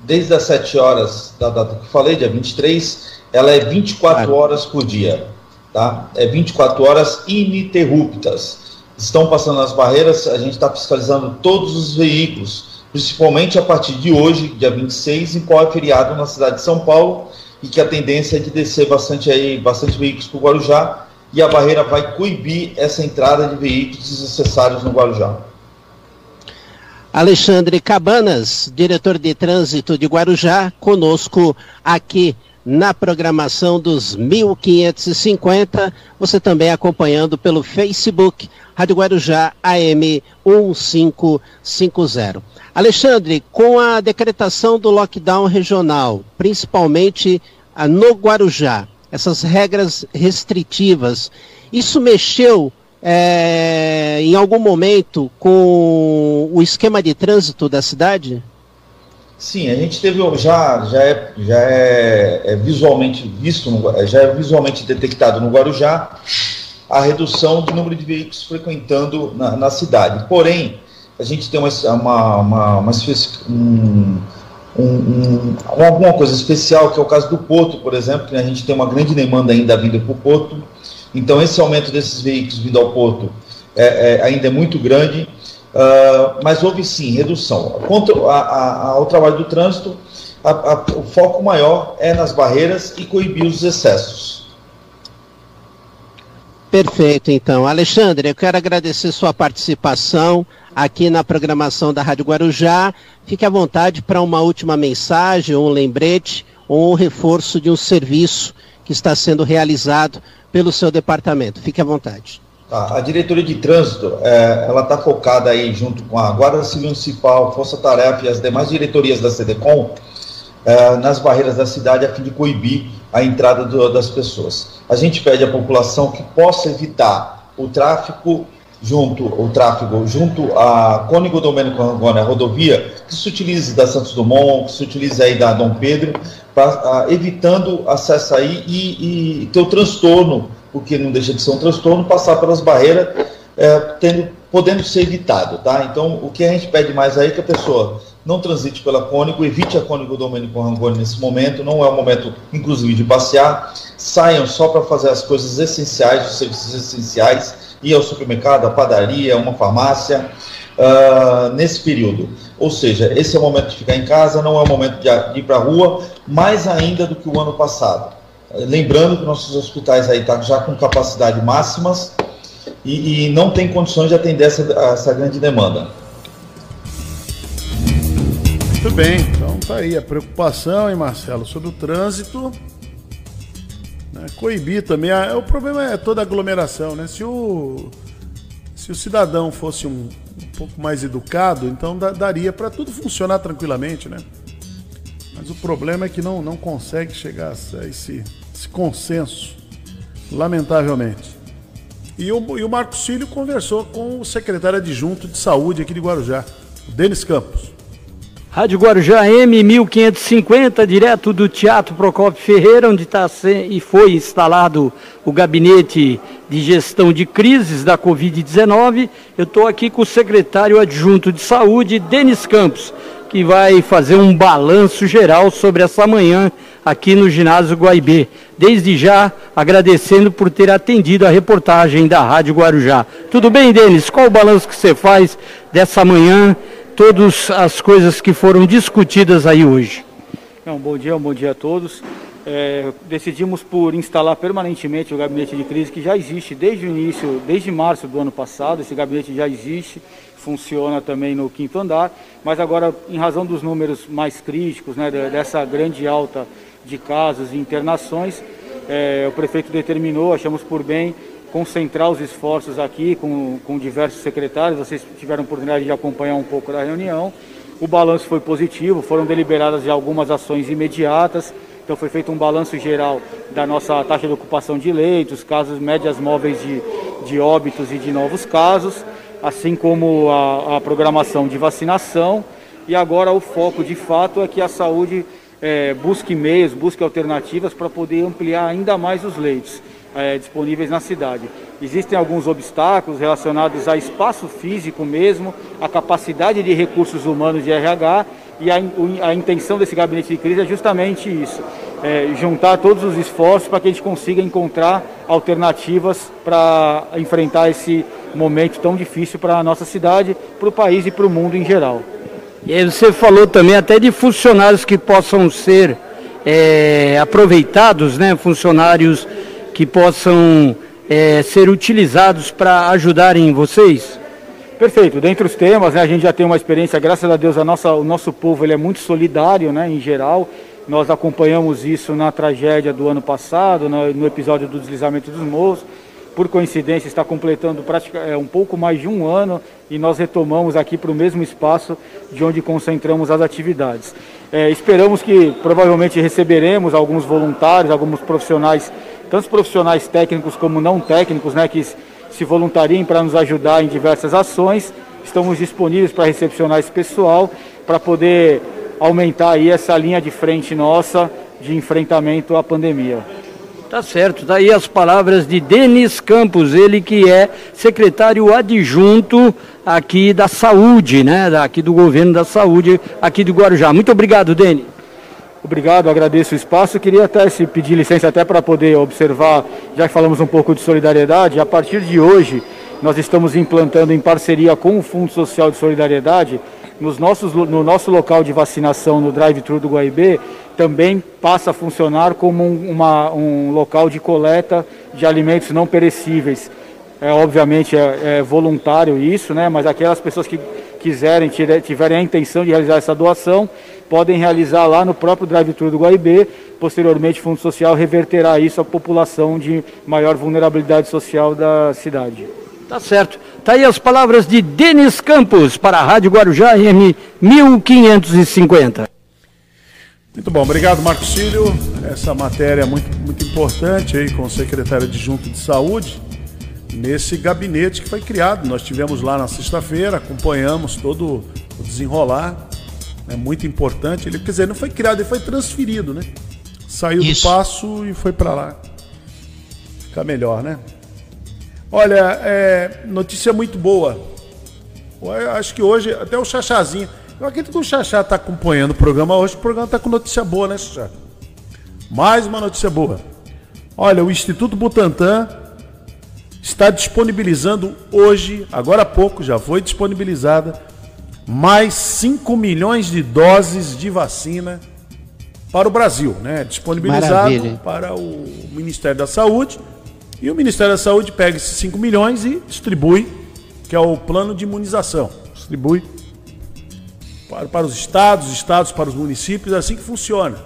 Desde as 7 horas da data que falei, dia 23, ela é 24 claro. horas por dia. Tá? É 24 horas ininterruptas. Estão passando as barreiras, a gente está fiscalizando todos os veículos, principalmente a partir de hoje, dia 26, em qual é feriado na cidade de São Paulo, e que a tendência é de descer bastante aí, bastante veículos para o Guarujá, e a barreira vai coibir essa entrada de veículos desnecessários no Guarujá. Alexandre Cabanas, diretor de trânsito de Guarujá, conosco aqui na programação dos 1550. Você também acompanhando pelo Facebook Rádio Guarujá AM 1550. Alexandre, com a decretação do lockdown regional, principalmente no Guarujá, essas regras restritivas. Isso mexeu é, em algum momento com o esquema de trânsito da cidade? Sim, a gente teve já já é, já é, é visualmente visto, já é visualmente detectado no Guarujá a redução do número de veículos frequentando na, na cidade. Porém, a gente tem uma, uma, uma, uma um, um, um, alguma coisa especial, que é o caso do Porto, por exemplo, que a gente tem uma grande demanda ainda vindo para o Porto. Então, esse aumento desses veículos vindo ao Porto é, é ainda é muito grande, uh, mas houve sim redução. Quanto ao trabalho do trânsito, a, o foco maior é nas barreiras e coibir os excessos. Perfeito, então. Alexandre, eu quero agradecer sua participação aqui na programação da Rádio Guarujá. Fique à vontade para uma última mensagem, um lembrete ou um reforço de um serviço que está sendo realizado pelo seu departamento. Fique à vontade. A diretoria de trânsito, é, ela está focada aí junto com a Guarda Civil Municipal, Força Tarefa e as demais diretorias da CDCOM é, nas barreiras da cidade a fim de coibir a entrada do, das pessoas. A gente pede à população que possa evitar o tráfico junto o tráfego junto a Cônigo Domênico Rangoni, a rodovia, que se utilize da Santos Dumont, que se utilize aí da Dom Pedro, pra, evitando acesso aí e, e, ter o transtorno, porque não deixa de ser um transtorno, passar pelas barreiras, é, tendo, podendo ser evitado, tá? Então, o que a gente pede mais aí é que a pessoa não transite pela Cônigo, evite a Cônigo Domênico Rangoni nesse momento, não é o momento, inclusive, de passear, saiam só para fazer as coisas essenciais, os serviços essenciais, ir ao supermercado, à padaria, uma farmácia, uh, nesse período. Ou seja, esse é o momento de ficar em casa, não é o momento de ir para a rua, mais ainda do que o ano passado. Lembrando que nossos hospitais aí estão tá já com capacidade máximas, e, e não tem condições de atender essa, essa grande demanda. Muito bem, então tá aí a preocupação, hein, Marcelo, sobre o trânsito. Né? Coibir também. Ah, o problema é toda aglomeração, né? Se o, se o cidadão fosse um, um pouco mais educado, então da, daria para tudo funcionar tranquilamente, né? Mas o problema é que não, não consegue chegar a esse, esse consenso, lamentavelmente. E o, e o Marcos Cílio conversou com o secretário adjunto de saúde aqui de Guarujá, o Denis Campos. Rádio Guarujá M 1550, direto do Teatro Procopio Ferreira, onde está e foi instalado o gabinete de gestão de crises da Covid-19. Eu estou aqui com o secretário adjunto de saúde, Denis Campos, que vai fazer um balanço geral sobre essa manhã aqui no ginásio Guaibê. Desde já, agradecendo por ter atendido a reportagem da Rádio Guarujá. Tudo bem, Denis? Qual o balanço que você faz dessa manhã, todas as coisas que foram discutidas aí hoje? Um bom dia, bom dia a todos. É, decidimos por instalar permanentemente o gabinete de crise que já existe desde o início, desde março do ano passado. Esse gabinete já existe, funciona também no quinto andar, mas agora, em razão dos números mais críticos, né, dessa grande alta de casos e internações, é, o prefeito determinou, achamos por bem, concentrar os esforços aqui com, com diversos secretários, vocês tiveram oportunidade de acompanhar um pouco da reunião. O balanço foi positivo, foram deliberadas já algumas ações imediatas, então foi feito um balanço geral da nossa taxa de ocupação de leitos, casos médias móveis de, de óbitos e de novos casos, assim como a, a programação de vacinação. E agora o foco de fato é que a saúde é, busque meios, busque alternativas para poder ampliar ainda mais os leitos é, disponíveis na cidade. Existem alguns obstáculos relacionados a espaço físico mesmo, a capacidade de recursos humanos de RH e a, a intenção desse gabinete de crise é justamente isso, é, juntar todos os esforços para que a gente consiga encontrar alternativas para enfrentar esse momento tão difícil para a nossa cidade, para o país e para o mundo em geral. E aí você falou também até de funcionários que possam ser é, aproveitados, né? Funcionários que possam é, ser utilizados para ajudarem vocês? Perfeito. Dentre os temas, né, a gente já tem uma experiência, graças a Deus, a nossa, o nosso povo ele é muito solidário, né, em geral. Nós acompanhamos isso na tragédia do ano passado, no, episódio do deslizamento dos morros por coincidência, está completando é, um pouco mais de um ano e nós retomamos aqui para o mesmo espaço de onde concentramos as atividades. É, esperamos que provavelmente receberemos alguns voluntários, alguns profissionais, tanto profissionais técnicos como não técnicos, né, que se voluntariem para nos ajudar em diversas ações. Estamos disponíveis para recepcionar esse pessoal, para poder aumentar aí essa linha de frente nossa de enfrentamento à pandemia. Tá certo, tá aí as palavras de Denis Campos, ele que é secretário adjunto aqui da saúde, né? Aqui do governo da saúde, aqui do Guarujá. Muito obrigado, Denis. Obrigado, agradeço o espaço. Queria até se pedir licença até para poder observar, já que falamos um pouco de solidariedade, a partir de hoje nós estamos implantando em parceria com o Fundo Social de Solidariedade nos nossos, no nosso local de vacinação no drive-thru do Guaibê, também passa a funcionar como um, uma, um local de coleta de alimentos não perecíveis. É, obviamente é, é, voluntário isso, né? mas aquelas pessoas que quiserem, tiverem a intenção de realizar essa doação, podem realizar lá no próprio drive-thru do Guaibê. Posteriormente, o Fundo Social reverterá isso à população de maior vulnerabilidade social da cidade. Tá certo. Tá aí as palavras de Denis Campos para a Rádio Guarujá M 1550. Muito bom, obrigado Marcos Cílio. Essa matéria é muito, muito importante aí com o secretário adjunto de saúde nesse gabinete que foi criado. Nós tivemos lá na sexta-feira, acompanhamos todo o desenrolar. É muito importante. Ele, quer dizer, não foi criado, ele foi transferido, né? Saiu Isso. do passo e foi para lá. Fica melhor, né? Olha, é, notícia muito boa. Eu acho que hoje, até o Chachazinho. Eu acredito que o Chachá está acompanhando o programa hoje. O programa está com notícia boa, né, Chachá? Mais uma notícia boa. Olha, o Instituto Butantan está disponibilizando hoje, agora há pouco, já foi disponibilizada, mais 5 milhões de doses de vacina para o Brasil, né? Disponibilizado Maravilha. para o Ministério da Saúde E o Ministério da Saúde pega esses 5 milhões e distribui, que é o plano de imunização. Distribui para, para os estados, estados para os municípios, é assim que funciona.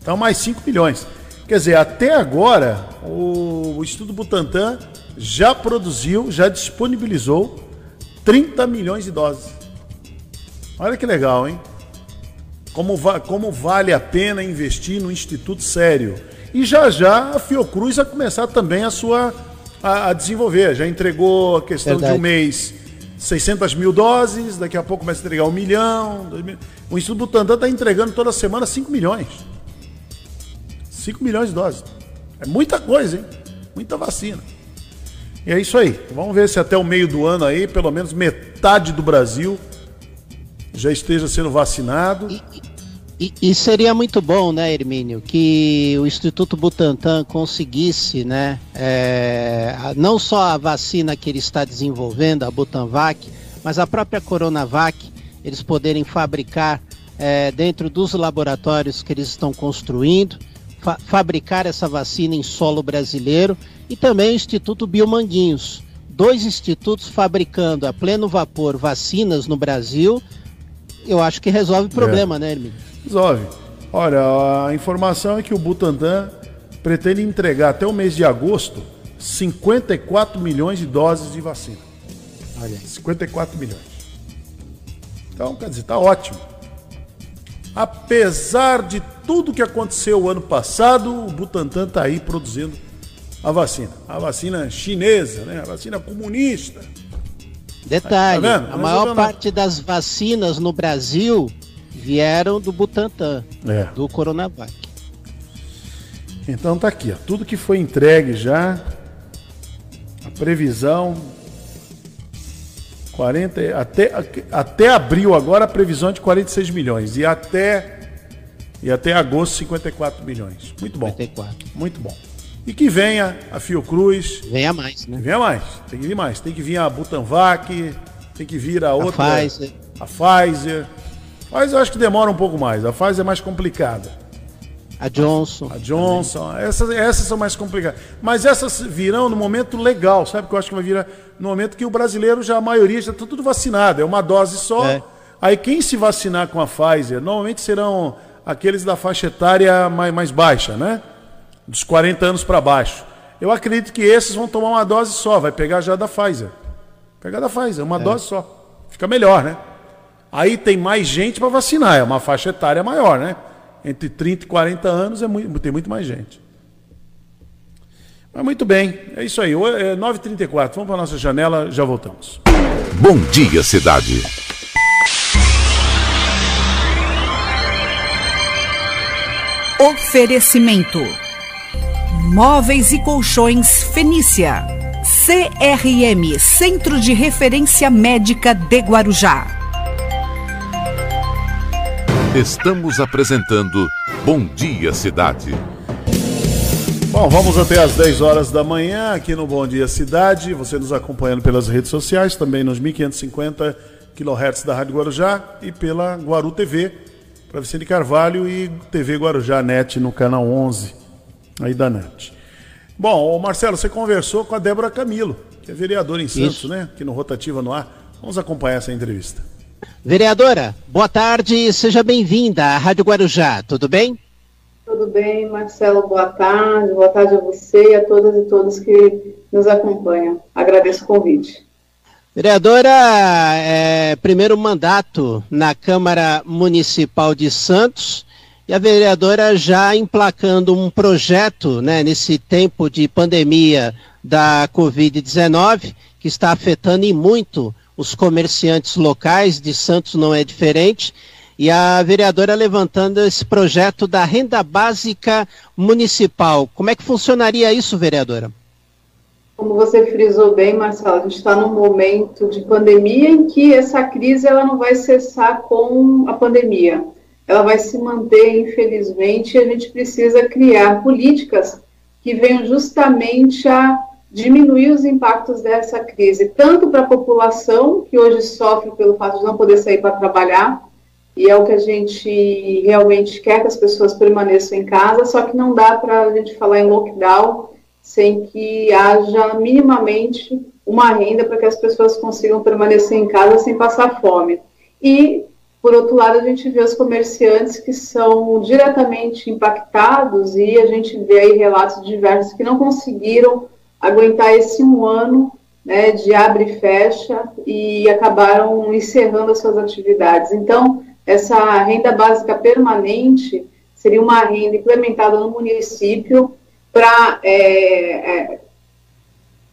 Então, mais 5 milhões. Quer dizer, até agora, o, o Instituto Butantan já produziu, já disponibilizou 30 milhões de doses. Olha que legal, hein? Como, va como vale a pena investir no instituto sério. E já já a Fiocruz vai começar também a sua a, a desenvolver. Já entregou a questão Verdade. de um mês 600 mil doses, daqui a pouco começa a entregar um milhão. Mil... O Instituto Butantan está entregando toda semana 5 milhões. 5 milhões de doses. É muita coisa, hein? Muita vacina. E é isso aí. Vamos ver se até o meio do ano aí, pelo menos metade do Brasil já esteja sendo vacinado. E, e, e, seria muito bom, né, Hermínio, que o Instituto Butantan conseguisse, né, é, não só a vacina que ele está desenvolvendo, a Butanvac, mas a própria Coronavac, eles poderem fabricar é, dentro dos laboratórios que eles estão construindo, fa fabricar essa vacina em solo brasileiro e também o Instituto Biomanguinhos. Dois institutos fabricando a pleno vapor vacinas no Brasil eu acho que resolve o problema, é. né, Hermínio? Resolve. Olha, a informação é que o Butantan pretende entregar até o mês de agosto 54 milhões de doses de vacina. Olha. 54 milhões. Então, quer dizer, tá ótimo. Apesar de tudo que aconteceu o ano passado, o Butantan está aí produzindo a vacina. A vacina chinesa, né? a vacina comunista. Detalhe, tá a maior parte das vacinas no Brasil vieram do Butantan, é. do Coronavac. Então tá aqui, ó, tudo que foi entregue já, a previsão 40 até até abril agora a previsão é de 46 milhões e até e até agosto 54 milhões. Muito bom. 54. Muito bom. E que venha a Fiocruz. Venha mais, né? Venha mais. Tem que vir mais. Tem que vir a Butanvac, tem que vir a outra. A Pfizer. A Pfizer. Mas eu acho que demora um pouco mais. A Pfizer é mais complicada. A Johnson. A Johnson. Essas, essas são mais complicadas. Mas essas virão no momento legal, sabe? Que eu acho que vai vir no momento que o brasileiro já, a maioria, já está tudo vacinado. É uma dose só. É. Aí quem se vacinar com a Pfizer, normalmente serão aqueles da faixa etária mais, mais baixa, né? dos 40 anos para baixo. Eu acredito que esses vão tomar uma dose só, vai pegar já da Pfizer. Pegar da Pfizer, uma é. dose só. Fica melhor, né? Aí tem mais gente para vacinar, é uma faixa etária maior, né? Entre 30 e 40 anos é muito, tem muito mais gente. Mas muito bem, é isso aí. É 9h34, vamos para a nossa janela, já voltamos. Bom dia, cidade. Oferecimento Móveis e Colchões Fenícia. CRM Centro de Referência Médica de Guarujá. Estamos apresentando Bom Dia Cidade. Bom, vamos até às 10 horas da manhã aqui no Bom Dia Cidade. Você nos acompanhando pelas redes sociais, também nos 1550 kHz da Rádio Guarujá e pela Guaru TV, para Vicente Carvalho e TV Guarujá Net no canal 11 aí da NET. Bom, Marcelo, você conversou com a Débora Camilo, que é vereadora em Santos, Isso. né? Aqui no Rotativa no Ar. Vamos acompanhar essa entrevista. Vereadora, boa tarde, seja bem-vinda à Rádio Guarujá, tudo bem? Tudo bem, Marcelo, boa tarde, boa tarde a você e a todas e todos que nos acompanham. Agradeço o convite. Vereadora, é, primeiro mandato na Câmara Municipal de Santos, e a vereadora já emplacando um projeto né, nesse tempo de pandemia da Covid-19, que está afetando e muito os comerciantes locais, de Santos não é diferente, e a vereadora levantando esse projeto da renda básica municipal. Como é que funcionaria isso, vereadora? Como você frisou bem, Marcelo, a gente está num momento de pandemia em que essa crise ela não vai cessar com a pandemia ela vai se manter, infelizmente, e a gente precisa criar políticas que venham justamente a diminuir os impactos dessa crise, tanto para a população, que hoje sofre pelo fato de não poder sair para trabalhar, e é o que a gente realmente quer que as pessoas permaneçam em casa, só que não dá para a gente falar em lockdown sem que haja minimamente uma renda para que as pessoas consigam permanecer em casa sem passar fome. E, por outro lado, a gente vê os comerciantes que são diretamente impactados e a gente vê aí relatos diversos que não conseguiram aguentar esse um ano né, de abre e fecha e acabaram encerrando as suas atividades. Então, essa renda básica permanente seria uma renda implementada no município para é, é,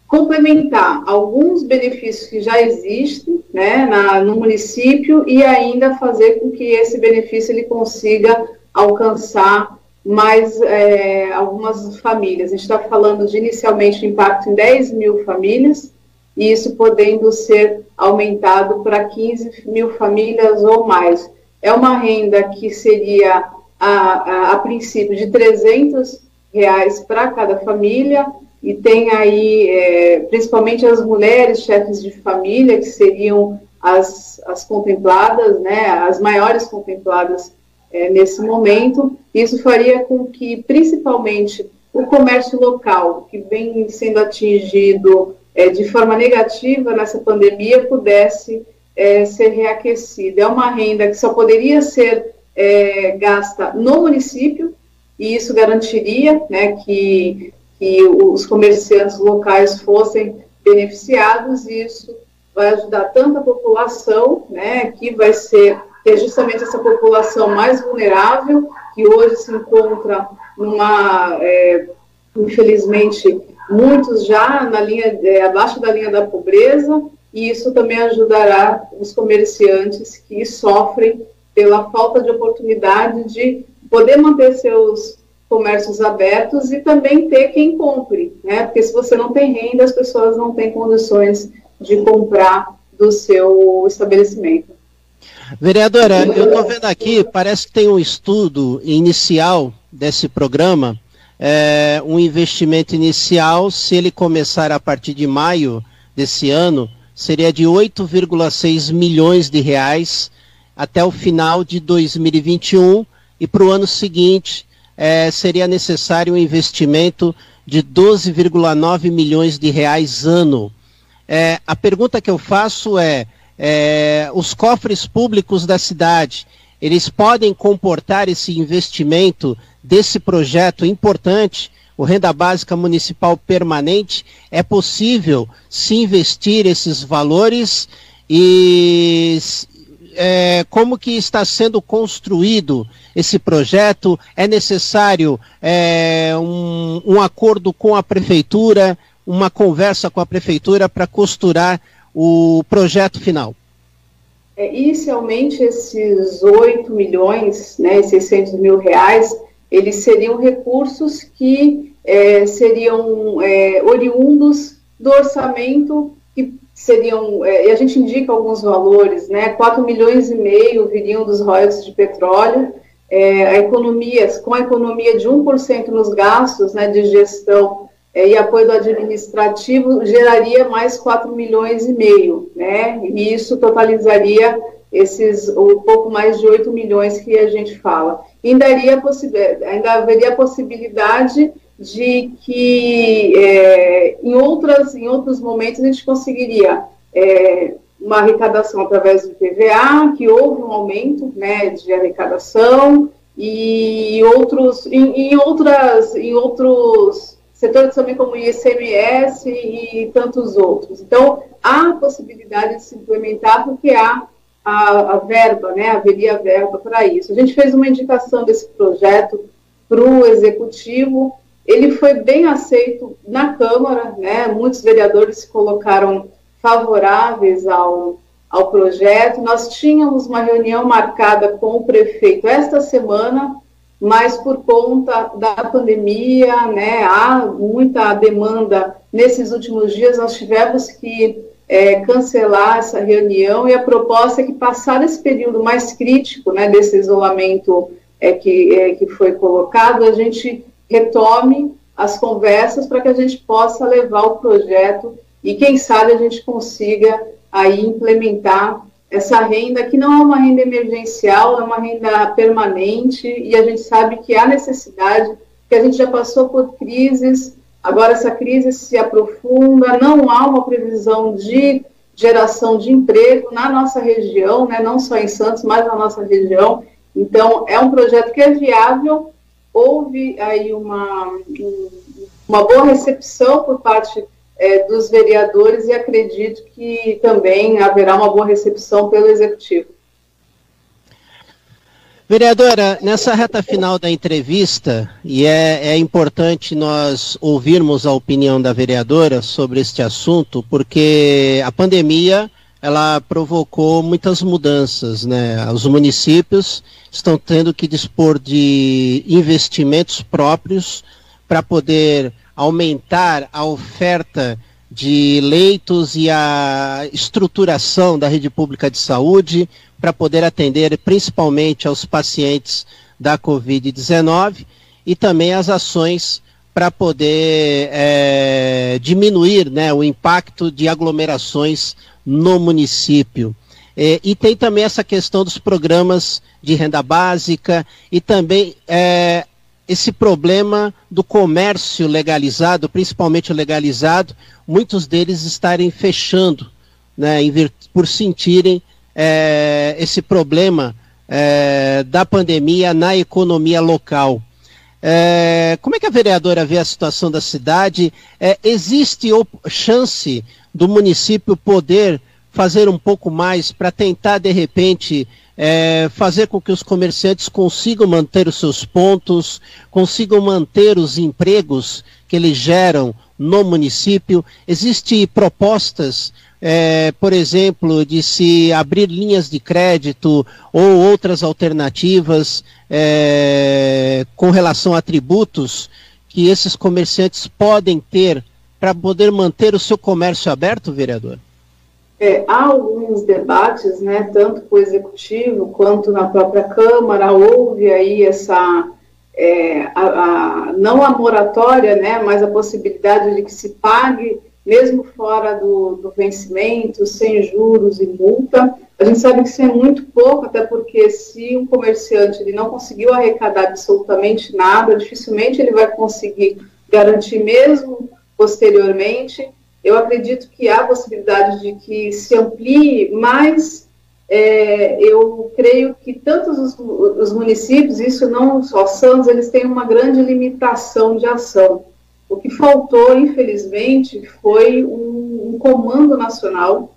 complementar alguns benefícios que já existem né, na, no município e ainda fazer com que esse benefício ele consiga alcançar mais é, algumas famílias. A gente está falando de inicialmente impacto em 10 mil famílias, e isso podendo ser aumentado para 15 mil famílias ou mais. É uma renda que seria, a, a, a princípio, de 300 reais para cada família, e tem aí, é, principalmente as mulheres chefes de família, que seriam as, as contempladas, né, as maiores contempladas é, nesse momento. Isso faria com que, principalmente, o comércio local, que vem sendo atingido é, de forma negativa nessa pandemia pudesse é, ser reaquecida. É uma renda que só poderia ser é, gasta no município, e isso garantiria né, que, que os comerciantes locais fossem beneficiados, e isso vai ajudar tanto a população, né, que vai ser que é justamente essa população mais vulnerável, que hoje se encontra numa, é, infelizmente, muitos já na linha, é, abaixo da linha da pobreza, e isso também ajudará os comerciantes que sofrem pela falta de oportunidade de poder manter seus comércios abertos e também ter quem compre, né? Porque se você não tem renda, as pessoas não têm condições de comprar do seu estabelecimento. Vereadora, eu estou vendo aqui, parece que tem um estudo inicial desse programa é, um investimento inicial, se ele começar a partir de maio desse ano, seria de 8,6 milhões de reais até o final de 2021 e para o ano seguinte é, seria necessário um investimento de 12,9 milhões de reais ano. É, a pergunta que eu faço é, é, os cofres públicos da cidade, eles podem comportar esse investimento desse projeto importante, o Renda Básica Municipal Permanente, é possível se investir esses valores e é, como que está sendo construído esse projeto? É necessário é, um, um acordo com a prefeitura, uma conversa com a prefeitura para costurar o projeto final? É, inicialmente, esses 8 milhões, né, 600 mil reais, eles seriam recursos que é, seriam é, oriundos do orçamento, que seriam, é, e a gente indica alguns valores, né, 4 milhões e meio viriam dos royalties de petróleo, é, a economia, com a economia de 1% nos gastos né, de gestão é, e apoio administrativo, geraria mais 4 milhões e meio, né, e isso totalizaria esses um pouco mais de 8 milhões que a gente fala. Ainda, haveria ainda haveria a possibilidade de que é, em, outras, em outros momentos a gente conseguiria é, uma arrecadação através do PVA, que houve um aumento né, de arrecadação, e outros, em, em outras, em outros setores também como ICMS e tantos outros. Então, há possibilidade de se implementar, porque há a, a verba, né, haveria verba para isso. A gente fez uma indicação desse projeto para o executivo, ele foi bem aceito na Câmara, né, muitos vereadores se colocaram favoráveis ao, ao projeto. Nós tínhamos uma reunião marcada com o prefeito esta semana, mas por conta da pandemia, né, há muita demanda. Nesses últimos dias, nós tivemos que é, cancelar essa reunião e a proposta é que, passado esse período mais crítico né, desse isolamento é, que, é, que foi colocado, a gente retome as conversas para que a gente possa levar o projeto e, quem sabe, a gente consiga aí implementar essa renda que não é uma renda emergencial, é uma renda permanente e a gente sabe que há necessidade, que a gente já passou por crises, agora essa crise se aprofunda, não há uma previsão de geração de emprego na nossa região, né, não só em Santos, mas na nossa região. Então, é um projeto que é viável, houve aí uma, uma boa recepção por parte é, dos vereadores e acredito que também haverá uma boa recepção pelo Executivo. Vereadora, nessa reta final da entrevista, e é, é, importante nós ouvirmos a opinião da vereadora sobre este assunto, porque a pandemia ela provocou muitas mudanças, né? Os municípios estão tendo que dispor de investimentos próprios para poder aumentar a oferta de leitos e a estruturação da rede pública de saúde para poder atender principalmente aos pacientes da Covid-19 e também as ações para poder é, diminuir né, o impacto de aglomerações no município. É, e tem também essa questão dos programas de renda básica e também é, esse problema do comércio legalizado, principalmente o legalizado, muitos deles estarem fechando, né, por sentirem é, esse problema é, da pandemia na economia local. É, como é que a vereadora vê a situação da cidade? É, existe chance do município poder fazer um pouco mais para tentar, de repente, é, fazer com que os comerciantes consigam manter os seus pontos, consigam manter os empregos que eles geram no município. Existem propostas, é, por exemplo, de se abrir linhas de crédito ou outras alternativas é, com relação a tributos que esses comerciantes podem ter para poder manter o seu comércio aberto, vereador? É, há alguns debates, né, tanto com o executivo quanto na própria Câmara, houve aí essa, é, a, a, não a moratória, né, mas a possibilidade de que se pague, mesmo fora do, do vencimento, sem juros e multa. A gente sabe que isso é muito pouco, até porque se um comerciante ele não conseguiu arrecadar absolutamente nada, dificilmente ele vai conseguir garantir mesmo posteriormente eu acredito que há possibilidade de que se amplie, mas é, eu creio que tantos os, os, municípios, isso não só Santos, eles têm uma grande limitação de ação. O que faltou, infelizmente, foi um, um comando nacional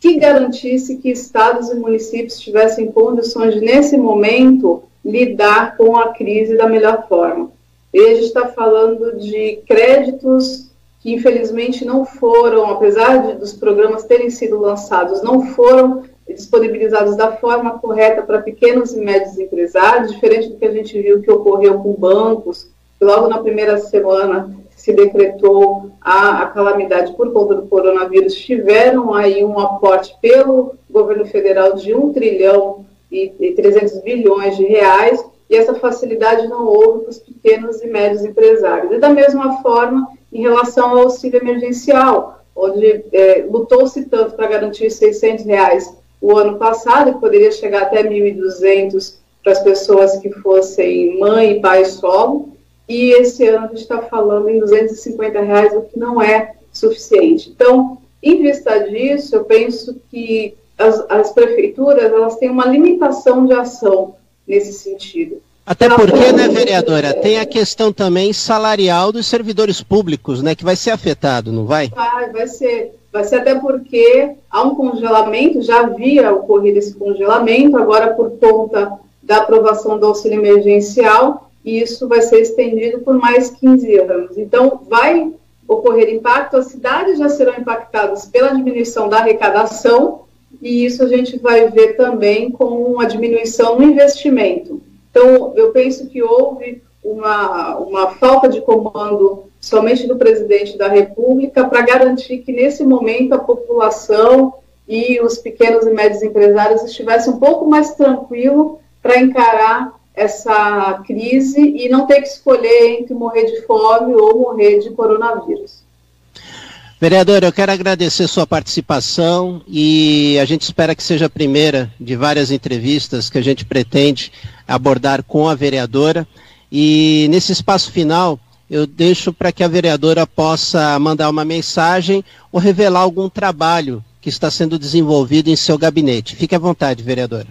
que garantisse que estados e municípios tivessem condições de, nesse momento, lidar com a crise da melhor forma. E a gente está falando de créditos que infelizmente não foram, apesar de, dos programas terem sido lançados, não foram disponibilizados da forma correta para pequenos e médios empresários, diferente do que a gente viu que ocorreu com bancos, logo na primeira semana se decretou a, a, calamidade por conta do coronavírus, tiveram aí um aporte pelo governo federal de 1 trilhão e, e 300 bilhões de reais, e essa facilidade não houve para os pequenos e médios empresários. E da mesma forma, em relação ao auxílio emergencial, onde é, lutou-se tanto para garantir 600 reais o ano passado, que poderia chegar até 1.200 para as pessoas que fossem mãe e pai solo, e esse ano a gente está falando em 250 reais, o que não é suficiente. Então, em vista disso, eu penso que as, as prefeituras elas têm uma limitação de ação nesse sentido. Até porque, né, vereadora, tem a questão também salarial dos servidores públicos, né, que vai ser afetado, não vai? Vai, vai ser. Vai ser até porque há um congelamento, já havia ocorrido esse congelamento, agora por conta da aprovação do auxílio emergencial, e isso vai ser estendido por mais 15 anos. Então, vai ocorrer impacto, as cidades já serão impactadas pela diminuição da arrecadação, e isso a gente vai ver também com a diminuição no investimento. Então, eu penso que houve uma, uma falta de comando somente do presidente da República para garantir que, nesse momento, a população e os pequenos e médios empresários estivessem um pouco mais tranquilo para encarar essa crise e não ter que escolher entre morrer de fome ou morrer de coronavírus. Vereador, eu quero agradecer sua participação e a gente espera que seja a primeira de várias entrevistas que a gente pretende abordar com a vereadora. E nesse espaço final, eu deixo para que a vereadora possa mandar uma mensagem ou revelar algum trabalho que está sendo desenvolvido em seu gabinete. Fique à vontade, vereadora.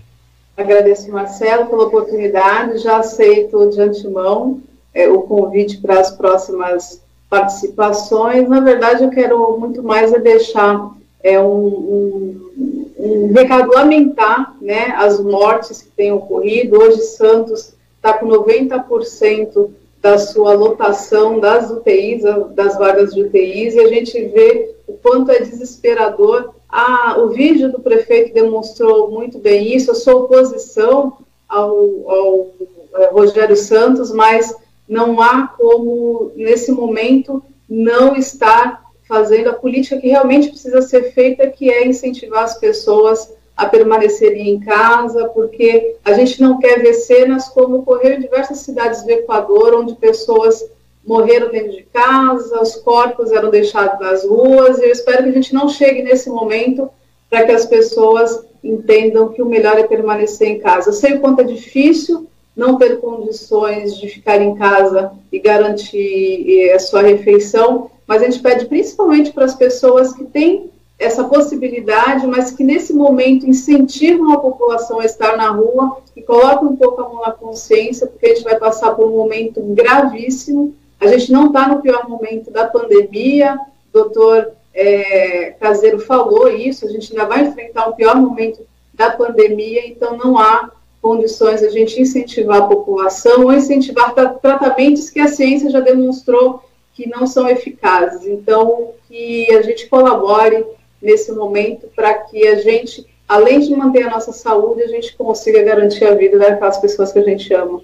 Agradeço, Marcelo, pela oportunidade. Já aceito de antemão é, o convite para as próximas participações. Na verdade, eu quero muito mais é deixar é, um, um, um recado lamentar né, as mortes que têm ocorrido. Hoje, Santos está com 90% da sua lotação das UTIs, das vagas de UTIs, e a gente vê o quanto é desesperador. Ah, o vídeo do prefeito demonstrou muito bem isso. Eu sou oposição ao, ao é, Rogério Santos, mas não há como, nesse momento, não estar fazendo a política que realmente precisa ser feita, que é incentivar as pessoas a permanecerem em casa, porque a gente não quer ver cenas como ocorreu em diversas cidades do Equador, onde pessoas morreram dentro de casa, os corpos eram deixados nas ruas, e eu espero que a gente não chegue nesse momento para que as pessoas entendam que o melhor é permanecer em casa. Eu sei o quanto é difícil, não ter condições de ficar em casa e garantir a sua refeição, mas a gente pede principalmente para as pessoas que têm essa possibilidade, mas que nesse momento incentivam a população a estar na rua e colocam um pouco a mão na consciência, porque a gente vai passar por um momento gravíssimo. A gente não está no pior momento da pandemia, o doutor é, Caseiro falou isso, a gente ainda vai enfrentar um pior momento da pandemia, então não há condições a gente incentivar a população ou incentivar tratamentos que a ciência já demonstrou que não são eficazes. Então, que a gente colabore nesse momento para que a gente, além de manter a nossa saúde, a gente consiga garantir a vida daquelas pessoas que a gente ama.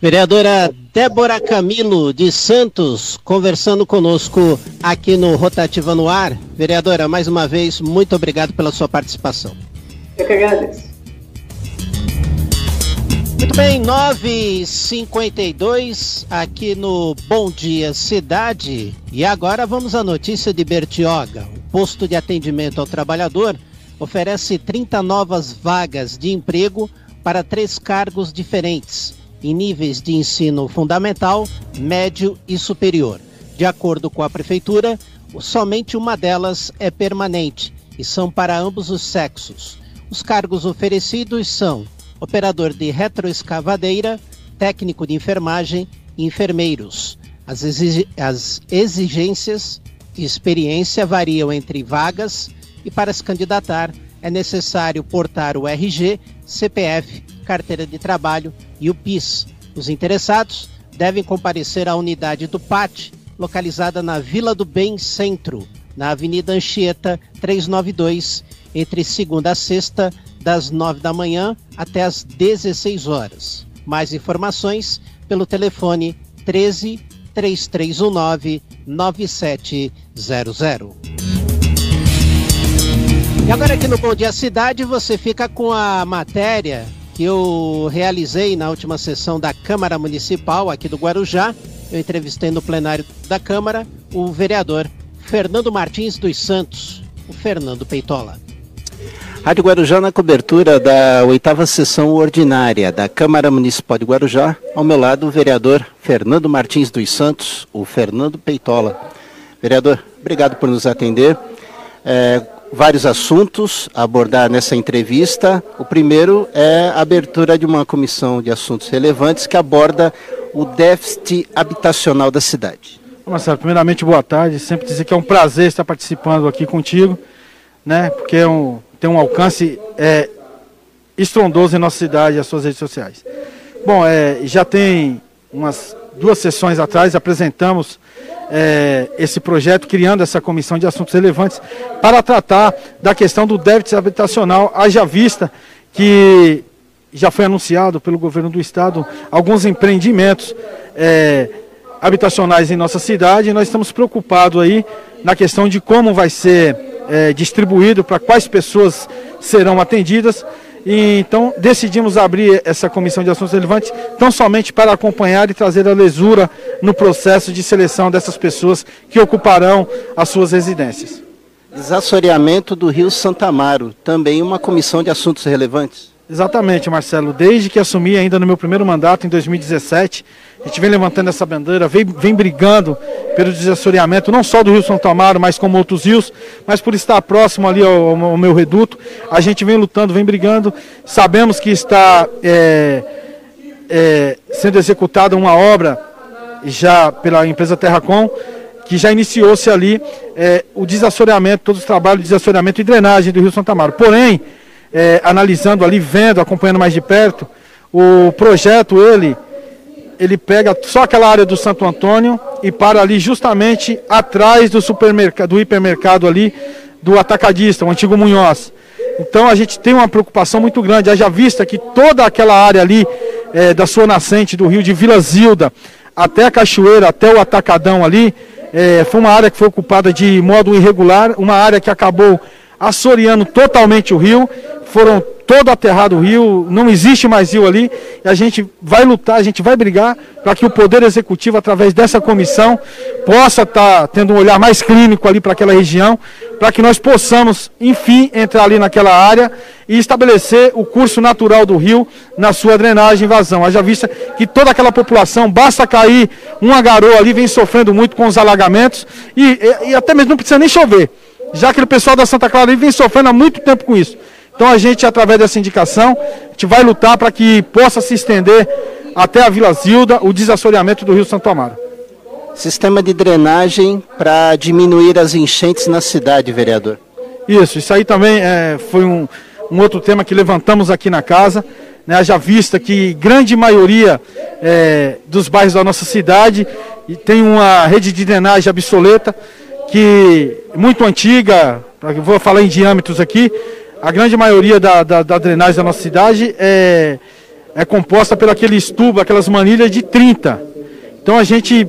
Vereadora Débora Camilo de Santos, conversando conosco aqui no Rotativa no Ar. Vereadora, mais uma vez, muito obrigado pela sua participação. Eu que agradeço. Muito bem, 9h52 aqui no Bom Dia Cidade. E agora vamos à notícia de Bertioga. O posto de atendimento ao trabalhador oferece 30 novas vagas de emprego para três cargos diferentes, em níveis de ensino fundamental, médio e superior. De acordo com a Prefeitura, somente uma delas é permanente e são para ambos os sexos. Os cargos oferecidos são operador de retroescavadeira, técnico de enfermagem e enfermeiros. As, as exigências de experiência variam entre vagas e para se candidatar é necessário portar o RG, CPF, carteira de trabalho e o PIS. Os interessados devem comparecer à unidade do PAT, localizada na Vila do Bem Centro, na Avenida Anchieta 392, entre segunda a sexta, das 9 da manhã até as 16 horas. Mais informações pelo telefone 13 3319 9700. E agora aqui no Bom Dia Cidade você fica com a matéria que eu realizei na última sessão da Câmara Municipal aqui do Guarujá. Eu entrevistei no plenário da Câmara o vereador Fernando Martins dos Santos, o Fernando Peitola. Rádio Guarujá na cobertura da oitava sessão ordinária da Câmara Municipal de Guarujá. Ao meu lado, o vereador Fernando Martins dos Santos, o Fernando Peitola. Vereador, obrigado por nos atender. É, vários assuntos a abordar nessa entrevista. O primeiro é a abertura de uma comissão de assuntos relevantes que aborda o déficit habitacional da cidade. Marcelo, primeiramente boa tarde. Sempre dizer que é um prazer estar participando aqui contigo, né? Porque é um, tem um alcance é, estrondoso em nossa cidade e as suas redes sociais. Bom, é, já tem umas duas sessões atrás apresentamos é, esse projeto, criando essa comissão de assuntos relevantes para tratar da questão do déficit habitacional, haja vista que já foi anunciado pelo governo do estado alguns empreendimentos é, habitacionais em nossa cidade e nós estamos preocupados aí na questão de como vai ser é, distribuído, para quais pessoas serão atendidas. E, então decidimos abrir essa comissão de assuntos relevantes tão somente para acompanhar e trazer a lesura no processo de seleção dessas pessoas que ocuparão as suas residências. Desassoreamento do Rio Santa Amaro, também uma comissão de assuntos relevantes. Exatamente, Marcelo. Desde que assumi ainda no meu primeiro mandato, em 2017, a gente vem levantando essa bandeira, vem, vem brigando pelo desassoreamento, não só do Rio São Amaro, mas como outros rios, mas por estar próximo ali ao, ao meu reduto, a gente vem lutando, vem brigando. Sabemos que está é, é, sendo executada uma obra já pela empresa Terracom, que já iniciou-se ali é, o desassoreamento, todos os trabalhos de desassoreamento e drenagem do Rio Santa Amaro. Porém, é, analisando ali, vendo, acompanhando mais de perto, o projeto ele ele pega só aquela área do Santo Antônio e para ali justamente atrás do supermercado, do hipermercado ali do atacadista, o antigo Munhoz. Então a gente tem uma preocupação muito grande, haja vista que toda aquela área ali é, da sua nascente do rio de Vila Zilda até a Cachoeira, até o Atacadão ali, é, foi uma área que foi ocupada de modo irregular, uma área que acabou assoreando totalmente o rio, foram todo aterrado o rio, não existe mais rio ali, e a gente vai lutar, a gente vai brigar para que o Poder Executivo, através dessa comissão, possa estar tá tendo um olhar mais clínico ali para aquela região, para que nós possamos, enfim, entrar ali naquela área e estabelecer o curso natural do rio na sua drenagem e vazão. Haja vista que toda aquela população, basta cair uma garoa ali, vem sofrendo muito com os alagamentos, e, e, e até mesmo não precisa nem chover já que o pessoal da Santa Clara vem sofrendo há muito tempo com isso. Então a gente, através dessa indicação, a gente vai lutar para que possa se estender até a Vila Zilda o desassoreamento do Rio Santo Amaro. Sistema de drenagem para diminuir as enchentes na cidade, vereador. Isso, isso aí também é, foi um, um outro tema que levantamos aqui na casa. Né, já vista que grande maioria é, dos bairros da nossa cidade tem uma rede de drenagem obsoleta que muito antiga, vou falar em diâmetros aqui, a grande maioria da, da, da drenagem da nossa cidade é, é composta pelo aquele tubo, aquelas manilhas de 30. Então a gente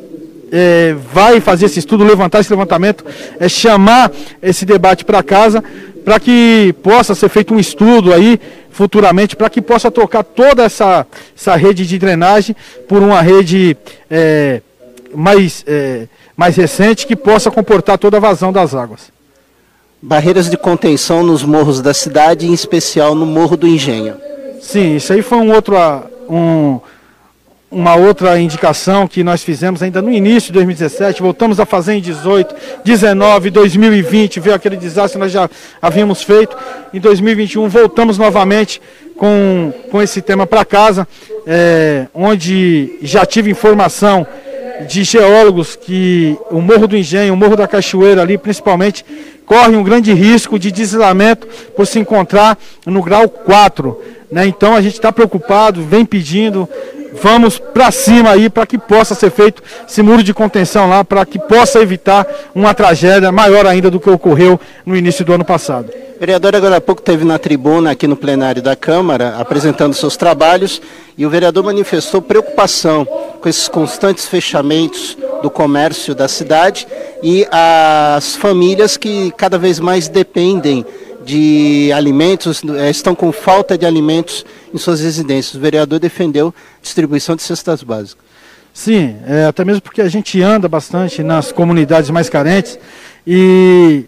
é, vai fazer esse estudo, levantar esse levantamento, é chamar esse debate para casa, para que possa ser feito um estudo aí futuramente, para que possa trocar toda essa, essa rede de drenagem por uma rede é, mais é, mais recente que possa comportar toda a vazão das águas. Barreiras de contenção nos morros da cidade, em especial no Morro do Engenho. Sim, isso aí foi um outro, um, uma outra indicação que nós fizemos ainda no início de 2017, voltamos a fazer em 18, 19, 2020, veio aquele desastre que nós já havíamos feito. Em 2021 voltamos novamente com, com esse tema para casa, é, onde já tive informação de geólogos que o Morro do Engenho, o Morro da Cachoeira ali, principalmente, corre um grande risco de deslamento por se encontrar no grau 4. Né? Então a gente está preocupado, vem pedindo, vamos para cima aí para que possa ser feito esse muro de contenção lá, para que possa evitar uma tragédia maior ainda do que ocorreu no início do ano passado. Vereador agora há pouco esteve na tribuna aqui no plenário da Câmara apresentando seus trabalhos e o vereador manifestou preocupação com esses constantes fechamentos do comércio da cidade e as famílias que cada vez mais dependem de alimentos, eh, estão com falta de alimentos em suas residências. O vereador defendeu distribuição de cestas básicas. Sim, é, até mesmo porque a gente anda bastante nas comunidades mais carentes e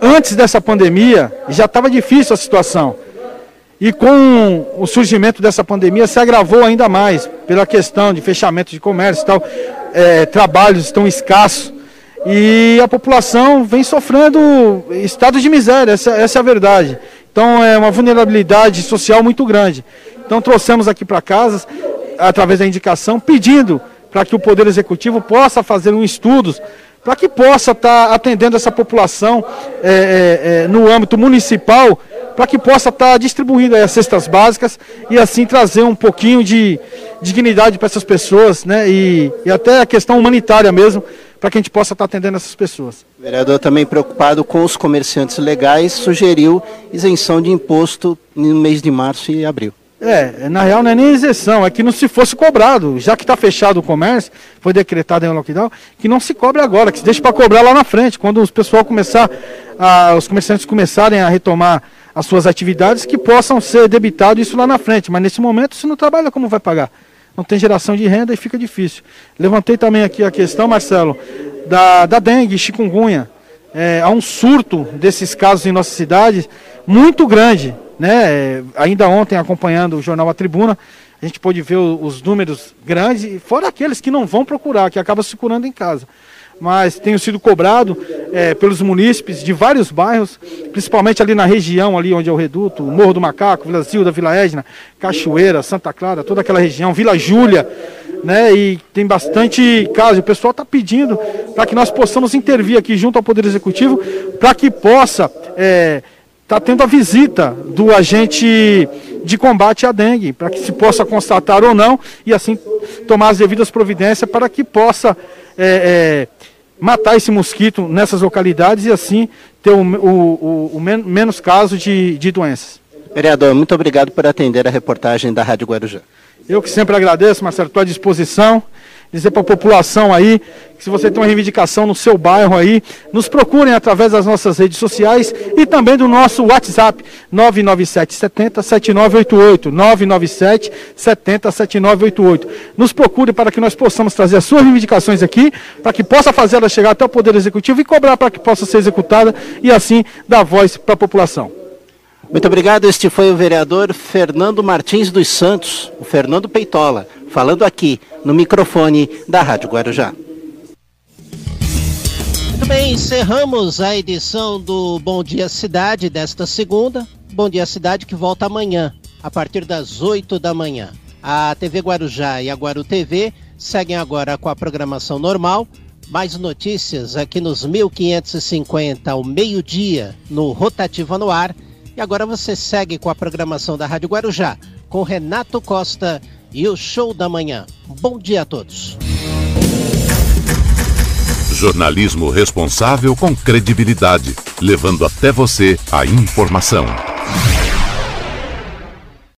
antes dessa pandemia já estava difícil a situação. E com o surgimento dessa pandemia se agravou ainda mais pela questão de fechamento de comércio e tal, é, trabalhos estão escassos e a população vem sofrendo estado de miséria, essa, essa é a verdade. Então é uma vulnerabilidade social muito grande. Então trouxemos aqui para casa, através da indicação, pedindo para que o Poder Executivo possa fazer um estudo para que possa estar tá atendendo essa população é, é, é, no âmbito municipal, para que possa estar tá distribuindo as cestas básicas e assim trazer um pouquinho de dignidade para essas pessoas, né? E, e até a questão humanitária mesmo, para que a gente possa estar tá atendendo essas pessoas. O vereador também preocupado com os comerciantes legais, sugeriu isenção de imposto no mês de março e abril. É, na real não é nem isenção, é que não se fosse cobrado, já que está fechado o comércio, foi decretado em lockdown, que não se cobre agora, que se deixe para cobrar lá na frente, quando os pessoal começar, a, os comerciantes começarem a retomar as suas atividades, que possam ser debitados isso lá na frente, mas nesse momento se não trabalha, como vai pagar? Não tem geração de renda e fica difícil. Levantei também aqui a questão, Marcelo, da, da dengue, chikungunya. É, há um surto desses casos em nossa cidade muito grande né? Ainda ontem, acompanhando o jornal A Tribuna, a gente pôde ver os números grandes, fora aqueles que não vão procurar, que acabam se curando em casa. Mas tenho sido cobrado é, pelos munícipes de vários bairros, principalmente ali na região, ali onde é o Reduto, Morro do Macaco, Vila Zilda, Vila Edna, Cachoeira, Santa Clara, toda aquela região, Vila Júlia, né? E tem bastante casos. O pessoal está pedindo para que nós possamos intervir aqui junto ao Poder Executivo para que possa é, está tendo a visita do agente de combate à dengue, para que se possa constatar ou não e assim tomar as devidas providências para que possa é, é, matar esse mosquito nessas localidades e assim ter o, o, o, o men menos casos de, de doenças. Vereador, muito obrigado por atender a reportagem da Rádio Guarujá. Eu que sempre agradeço, Marcelo, estou à disposição dizer para a população aí que se você tem uma reivindicação no seu bairro aí, nos procurem através das nossas redes sociais e também do nosso WhatsApp 997 70 7988 997 70 7988. Nos procure para que nós possamos trazer as suas reivindicações aqui, para que possa fazer ela chegar até o Poder Executivo e cobrar para que possa ser executada e assim dar voz para a população. Muito obrigado. Este foi o vereador Fernando Martins dos Santos, o Fernando Peitola, falando aqui no microfone da Rádio Guarujá. Muito bem, encerramos a edição do Bom Dia Cidade desta segunda. Bom Dia Cidade que volta amanhã, a partir das 8 da manhã. A TV Guarujá e a Guaru TV seguem agora com a programação normal. Mais notícias aqui nos 1550 ao meio-dia no Rotativa no Ar e agora você segue com a programação da Rádio Guarujá, com Renato Costa e o Show da Manhã. Bom dia a todos. Jornalismo responsável com credibilidade, levando até você a informação.